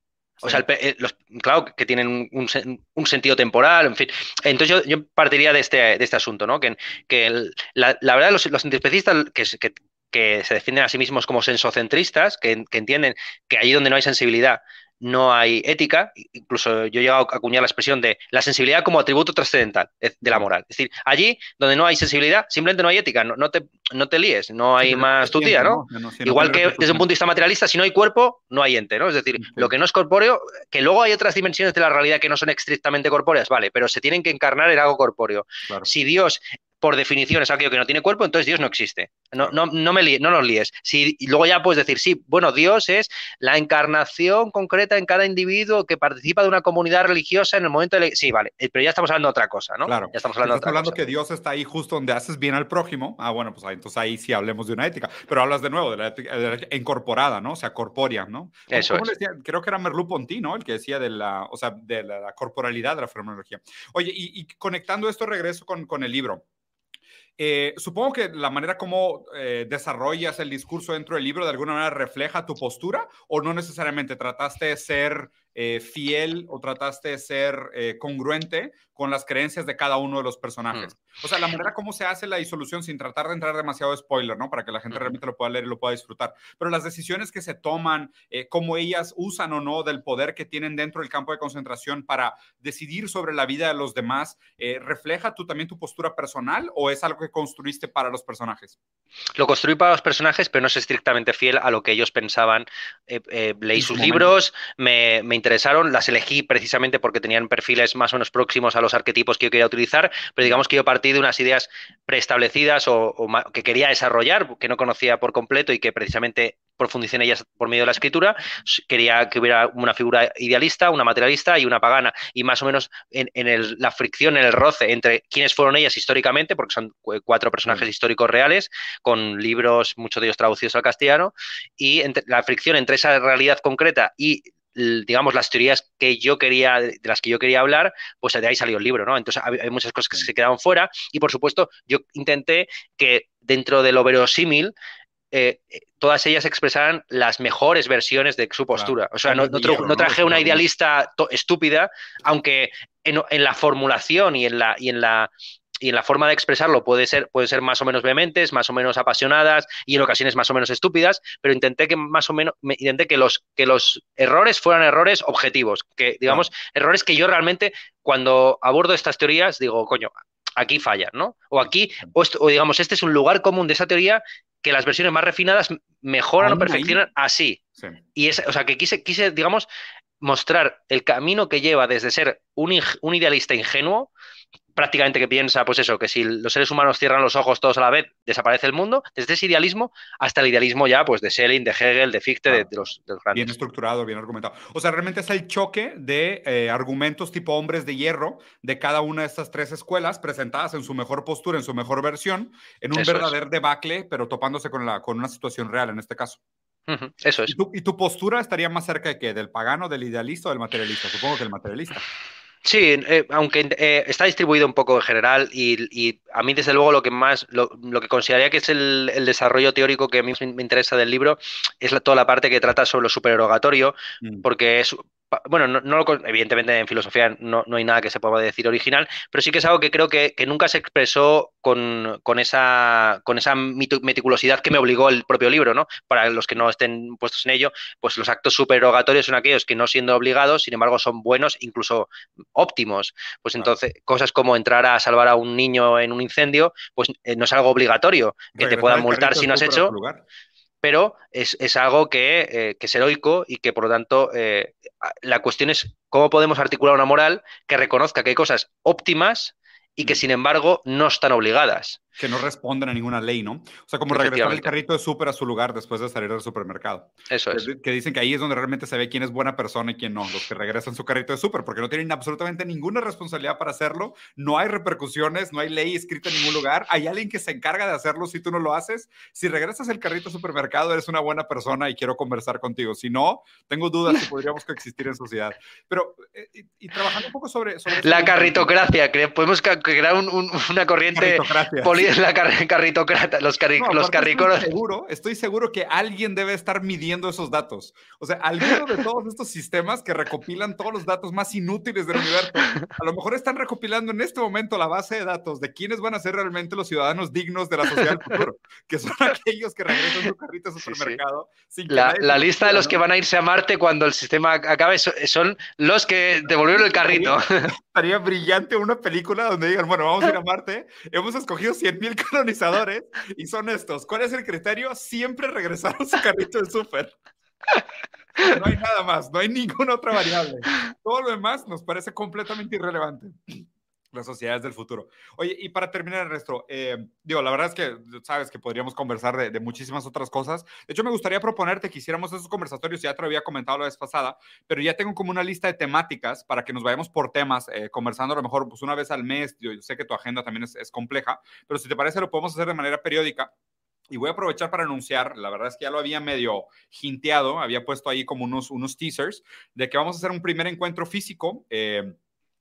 O sea, eh, los, claro, que tienen un, sentido temporal, en fin. Entonces yo, partiría de este, de este asunto, ¿no? Que, que la, verdad, los, los antiespecistas que, que, que, se definen a sí mismos como sensocentristas, que, que entienden que allí donde no hay sensibilidad no hay ética, incluso yo he llegado a acuñar la expresión de la sensibilidad como atributo trascendental de la moral. Es decir, allí donde no hay sensibilidad, simplemente no hay ética, no, no, te, no te líes, no hay más tu tía, ¿no? Igual que desde un punto de vista materialista, si no hay cuerpo, no hay ente, ¿no? Es decir, lo que no es corpóreo, que luego hay otras dimensiones de la realidad que no son estrictamente corpóreas, vale, pero se tienen que encarnar en algo corpóreo. Si Dios por definición es aquello que no tiene cuerpo, entonces Dios no existe. No, no, no, me no nos líes. Si, y luego ya puedes decir, sí, bueno, Dios es la encarnación concreta en cada individuo que participa de una comunidad religiosa en el momento de... Sí, vale, eh, pero ya estamos hablando de otra cosa, ¿no? Claro. Ya estamos hablando de otra hablando que Dios está ahí justo donde haces bien al prójimo. Ah, bueno, pues entonces ahí sí hablemos de una ética. Pero hablas de nuevo de la ética incorporada, ¿no? O sea, corpórea, ¿no? Eso es. Decía? Creo que era Merleau-Ponty, ¿no? El que decía de la, o sea, de la, corporalidad de la fenomenología. Oye, y, y conectando esto, regreso con, con el libro. Eh, supongo que la manera como eh, desarrollas el discurso dentro del libro de alguna manera refleja tu postura o no necesariamente trataste de ser eh, fiel o trataste de ser congruente con las creencias de cada uno de los personajes. Mm. O sea, la manera como se hace la disolución sin tratar de entrar demasiado spoiler, ¿no? Para que la gente realmente lo pueda leer y lo pueda disfrutar. Pero las decisiones que se toman, eh, cómo ellas usan o no del poder que tienen dentro del campo de concentración para decidir sobre la vida de los demás, ¿refleja tú también tu postura personal o es algo que construiste para los personajes? Lo construí para los personajes, pero no es estrictamente fiel a lo que ellos pensaban. leí sus libros, me, me interesaron, las elegí precisamente porque tenían perfiles más o menos próximos a los arquetipos que yo quería utilizar, pero digamos que yo partí de unas ideas preestablecidas o, que quería desarrollar, que no conocía por completo y que precisamente profundicé en ellas por medio de la escritura. Quería que hubiera una figura idealista, una materialista y una pagana. Y más o menos en, la fricción, en el roce entre quiénes fueron ellas históricamente, porque son cuatro personajes históricos reales, con libros, muchos de ellos traducidos al castellano, y la fricción entre esa realidad concreta y digamos, las teorías que yo quería, de las que yo quería hablar, pues de ahí salió el libro, ¿no? Entonces hay muchas cosas que se quedaron fuera y, por supuesto, yo intenté que dentro de lo verosímil eh, eh, todas ellas expresaran las mejores versiones de su postura. O sea, no, traje una idealista estúpida, aunque en, en, la formulación y en la, y en la y en la forma de expresarlo puede ser, puede ser más o menos vehementes, más o menos apasionadas y en ocasiones más o menos estúpidas, pero intenté que más o menos, intenté que los, que los errores fueran errores objetivos, que digamos, errores que yo realmente cuando abordo estas teorías digo, coño, aquí fallan, ¿no? O aquí, o, digamos, este es un lugar común de esa teoría que las versiones más refinadas mejoran o perfeccionan así. Y es, o sea, que quise, quise, digamos, mostrar el camino que lleva desde ser un, un idealista ingenuo prácticamente que piensa, pues eso, que si los seres humanos cierran los ojos todos a la vez, desaparece el mundo, desde ese idealismo hasta el idealismo ya, pues de Schelling, de Hegel, de Fichte, de, los, grandes. Bien estructurado, bien argumentado. O sea, realmente es el choque de eh, argumentos tipo hombres de hierro de cada una de estas tres escuelas presentadas en su mejor postura, en su mejor versión, en un verdadero debacle, pero topándose con, la, con una situación real en este caso. Eso es. ¿Y tu, postura estaría más cerca de qué? ¿Del pagano, del idealista o del materialista? Supongo que el materialista. Sí, eh, aunque eh, está distribuido un poco en general y, a mí desde luego lo que más, lo, que consideraría que es el, desarrollo teórico que a mí me interesa del libro es toda la parte que trata sobre lo supererogatorio, mm. porque es bueno, no, evidentemente en filosofía no, hay nada que se pueda decir original, pero sí que es algo que creo que, nunca se expresó con, esa, con esa meticulosidad que me obligó el propio libro, ¿no? Para los que no estén puestos en ello, pues los actos supererogatorios son aquellos que no siendo obligados, sin embargo, son buenos, incluso óptimos. Pues entonces, cosas como entrar a salvar a un niño en un incendio, pues eh, no es algo obligatorio, que te puedan multar si no has hecho pero es, algo que, eh, que, es heroico y que por lo tanto eh, la cuestión es cómo podemos articular una moral que reconozca que hay cosas óptimas y que sin embargo no están obligadas que no responden a ninguna ley, ¿no? O sea, como regresar el carrito de súper a su lugar después de salir del supermercado. Eso es. Que, dicen que ahí es donde realmente se ve quién es buena persona y quién no, los que regresan su carrito de súper, porque no tienen absolutamente ninguna responsabilidad para hacerlo, no hay repercusiones, no hay ley escrita en ningún lugar, hay alguien que se encarga de hacerlo si tú no lo haces. Si regresas el carrito de supermercado, eres una buena persona y quiero conversar contigo. Si no, tengo dudas si podríamos coexistir en sociedad. Pero, eh, y, trabajando un poco sobre... sobre la carritocracia, podemos crear una corriente política la carritocrata, los, carri los Estoy seguro, estoy seguro que alguien debe estar midiendo esos datos. O sea, alguno de todos estos sistemas que recopilan todos los datos más inútiles del universo, a lo mejor están recopilando en este momento la base de datos de quiénes van a ser realmente los ciudadanos dignos de la sociedad del futuro, que son aquellos que regresan su carrito al supermercado. la, lista de los que van a irse a Marte cuando el sistema acabe son los que devolvieron el carrito. Estaría brillante una película donde digan, bueno, vamos a ir a Marte, hemos escogido 100 mil colonizadores y son estos. ¿Cuál es el criterio? Siempre regresar a su carrito de súper. No hay nada más, no hay ninguna otra variable. Todo lo demás nos parece completamente irrelevante las sociedades del futuro. Oye, y para terminar, Ernesto, eh, digo, la verdad es que sabes que podríamos conversar de, muchísimas otras cosas. De hecho, me gustaría proponerte que hiciéramos esos conversatorios, ya te lo había comentado la vez pasada, pero ya tengo como una lista de temáticas para que nos vayamos por temas, eh, conversando a lo mejor pues una vez al mes. Yo, sé que tu agenda también es, es compleja, pero si te parece, lo podemos hacer de manera periódica. Y voy a aprovechar para anunciar, la verdad es que ya lo había medio hinteado, había puesto ahí como unos, unos teasers, de que vamos a hacer un primer encuentro físico. Eh,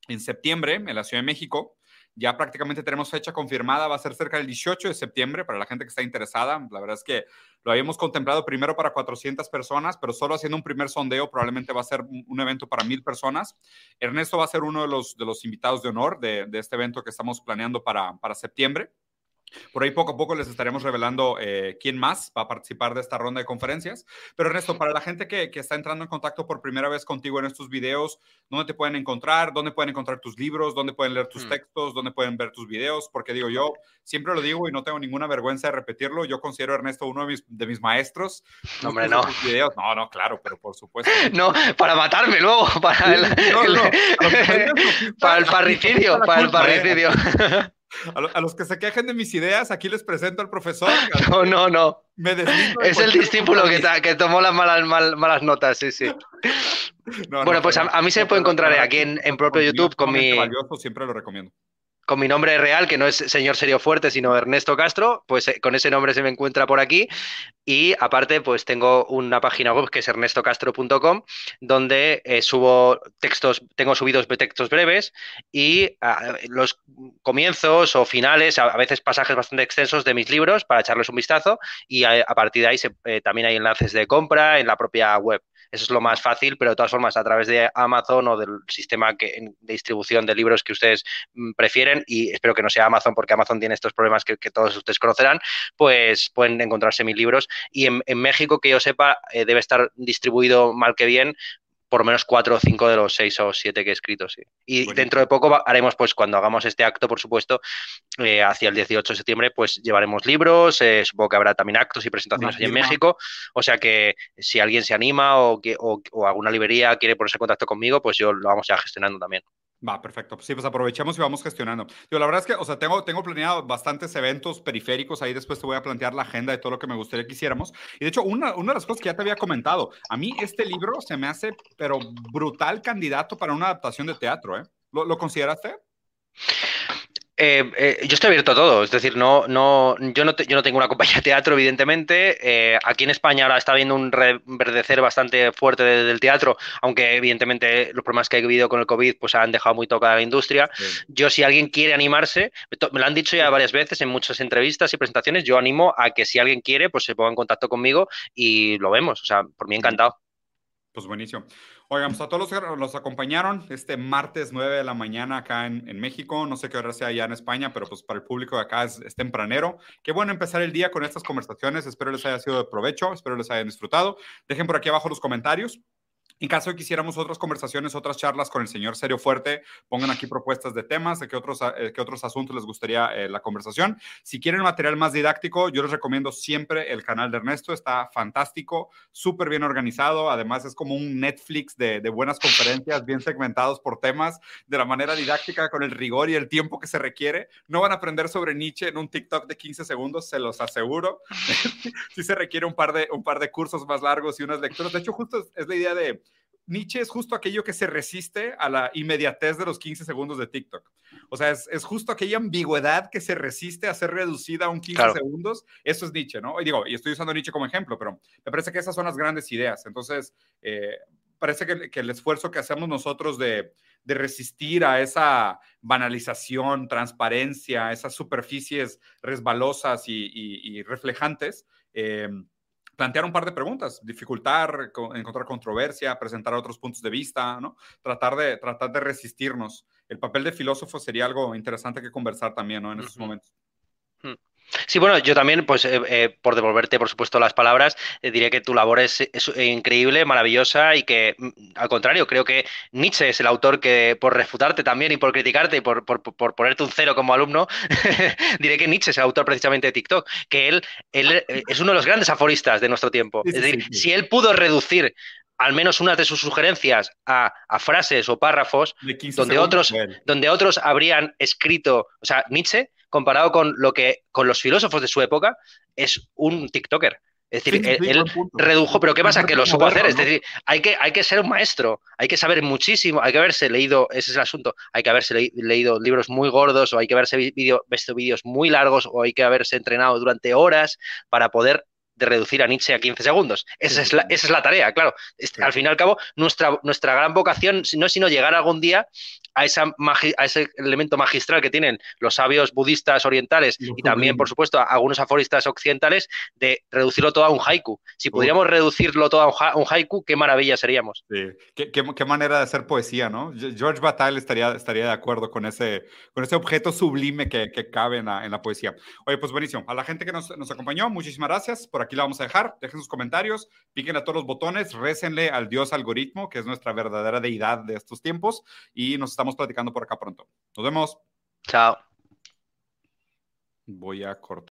en septiembre en la Ciudad de México. Ya prácticamente tenemos fecha confirmada, va a ser cerca del 18 de septiembre para la gente que está interesada. La verdad es que lo habíamos contemplado primero para 400 personas, pero solo haciendo un primer sondeo probablemente va a ser un evento para mil personas. Ernesto va a ser uno de los, de los invitados de honor de, de este evento que estamos planeando para, para septiembre. Por ahí poco a poco les estaremos revelando eh, quién más va a participar de esta ronda de conferencias. Pero Ernesto, para la gente que, está entrando en contacto por primera vez contigo en estos videos, ¿dónde te pueden encontrar? ¿Dónde pueden encontrar tus libros? ¿Dónde pueden leer tus hmm. textos? ¿Dónde pueden ver tus videos? Porque digo, yo siempre lo digo y no tengo ninguna vergüenza de repetirlo. Yo considero a Ernesto uno de mis, de mis maestros. No, hombre, no. No, no, claro, pero por supuesto. no, para matarme luego, para el, para el parricidio, para el parricidio. A, los que se quejen de mis ideas, aquí les presento al profesor. No, no, no. es el discípulo que, que, tomó las malas, malas notas, sí, sí. bueno, pues a, mí se me puede encontrar aquí en, en propio YouTube con mi... siempre lo recomiendo con mi nombre real, que no es señor Serio Fuerte, sino Ernesto Castro, pues eh, con ese nombre se me encuentra por aquí. Y aparte, pues tengo una página web que es ernestocastro.com, donde eh, subo textos, tengo subidos textos breves y ah, los comienzos o finales, a, veces pasajes bastante extensos de mis libros para echarles un vistazo. Y a, partir de ahí eh, también hay enlaces de compra en la propia web. Eso es lo más fácil, pero de todas formas, a través de Amazon o del sistema de distribución de libros que ustedes mm, y espero que no sea Amazon, porque Amazon tiene estos problemas que, todos ustedes conocerán, pues pueden encontrarse mis libros. Y en, México, que yo sepa, eh, debe estar distribuido mal que bien por menos cuatro o cinco de los seis o siete que he escrito, sí. Y dentro de poco haremos, pues cuando hagamos este acto, por supuesto, eh, hacia el 18 de septiembre, pues llevaremos libros, eh, supongo que habrá también actos y presentaciones allí en México, o sea que si alguien se anima o, que, o, o alguna librería quiere ponerse en contacto conmigo, pues yo lo vamos ya gestionando también. Va, perfecto. Sí, pues aprovechamos y vamos gestionando. Yo, la verdad es que, o sea, tengo, tengo planeado bastantes eventos periféricos. Ahí después te voy a plantear la agenda de todo lo que me gustaría que hiciéramos. Y de hecho, una, una de las cosas que ya te había comentado, a mí este libro se me hace, pero brutal candidato para una adaptación de teatro, ¿eh? ¿Lo, lo consideraste? Eh, eh, yo estoy abierto a todo, es decir, no, no, yo, no yo no tengo una compañía de teatro, evidentemente. Eh, aquí en España ahora está habiendo un reverdecer bastante fuerte del teatro, aunque evidentemente los problemas que ha habido con el COVID pues han dejado muy tocada la industria. Yo, si alguien quiere animarse, me lo han dicho ya varias veces en muchas entrevistas y presentaciones, yo animo a que si alguien quiere, pues se ponga en contacto conmigo y lo vemos. O sea, por mí encantado. Pues buenísimo. Oigan, pues a todos los que nos acompañaron este martes 9 de la mañana acá en, en, México, no sé qué hora sea allá en España, pero pues para el público de acá es, es, tempranero. Qué bueno empezar el día con estas conversaciones, espero les haya sido de provecho, espero les hayan disfrutado. Dejen por aquí abajo los comentarios en caso de que quisiéramos otras conversaciones, otras charlas con el señor Serio Fuerte, pongan aquí propuestas de temas, de qué otros, eh, qué otros asuntos les gustaría eh, la conversación. Si quieren material más didáctico, yo les recomiendo siempre el canal de Ernesto, está fantástico, súper bien organizado, además es como un Netflix de, de, buenas conferencias, bien segmentados por temas, de la manera didáctica, con el rigor y el tiempo que se requiere. No van a aprender sobre Nietzsche en un TikTok de 15 segundos, se los aseguro. sí se requiere un par, de, un par de cursos más largos y unas lecturas. De hecho, justo es, es la idea de Nietzsche es justo aquello que se resiste a la inmediatez de los 15 segundos de TikTok. O sea, es, es justo aquella ambigüedad que se resiste a ser reducida a un 15 claro. segundos. Eso es Nietzsche, ¿no? Y digo, y estoy usando Nietzsche como ejemplo, pero me parece que esas son las grandes ideas. Entonces, eh, parece que, que, el esfuerzo que hacemos nosotros de, de resistir a esa banalización, transparencia, esas superficies resbalosas y, y, y reflejantes, eh, plantear un par de preguntas, dificultar, encontrar controversia, presentar otros puntos de vista, ¿no? Tratar de, tratar de resistirnos. El papel de filósofo sería algo interesante que conversar también, ¿no? En estos uh -huh. momentos. Hmm. Sí, bueno, yo también, pues eh, eh, por devolverte, por supuesto, las palabras, eh, diré que tu labor es, es, increíble, maravillosa y que, mm, al contrario, creo que Nietzsche es el autor que, por refutarte también y por criticarte y por, por, por ponerte un cero como alumno, diré que Nietzsche es el autor precisamente de TikTok, que él, él es uno de los grandes aforistas de nuestro tiempo. Es decir, sí, si él pudo reducir al menos una de sus sugerencias a, a frases o párrafos donde otros, donde otros habrían escrito, o sea, Nietzsche comparado con lo que con los filósofos de su época, es un TikToker. Es decir, sí, sí, él, redujo, pero ¿qué pasa? Que lo supo hacer. Es decir, hay que, hay que ser un maestro, hay que saber muchísimo, hay que haberse leído, ese es el asunto, hay que haberse le, leído libros muy gordos o hay que haberse video, visto vídeos muy largos o hay que haberse entrenado durante horas para poder de reducir a Nietzsche a 15 segundos. Esa, es, la, esa es la tarea, claro. Este, al fin y al cabo, nuestra, nuestra gran vocación no es sino llegar algún día a, esa magi a ese elemento magistral que tienen los sabios budistas orientales y también, por supuesto, a algunos aforistas occidentales de reducirlo todo a un haiku. Si pudiéramos reducirlo todo a un, ha un, haiku, qué maravilla seríamos. Sí. ¿Qué, qué, qué, manera de hacer poesía, ¿no? George Bataille estaría, estaría de acuerdo con ese, con ese objeto sublime que, que cabe en la, en la, poesía. Oye, pues buenísimo. A la gente que nos, nos acompañó, muchísimas gracias. Por aquí la vamos a dejar. Dejen sus comentarios, piquen a todos los botones, récenle al dios algoritmo, que es nuestra verdadera deidad de estos tiempos, y nos estamos platicando por acá pronto. Nos vemos. Chao. Voy a cortar.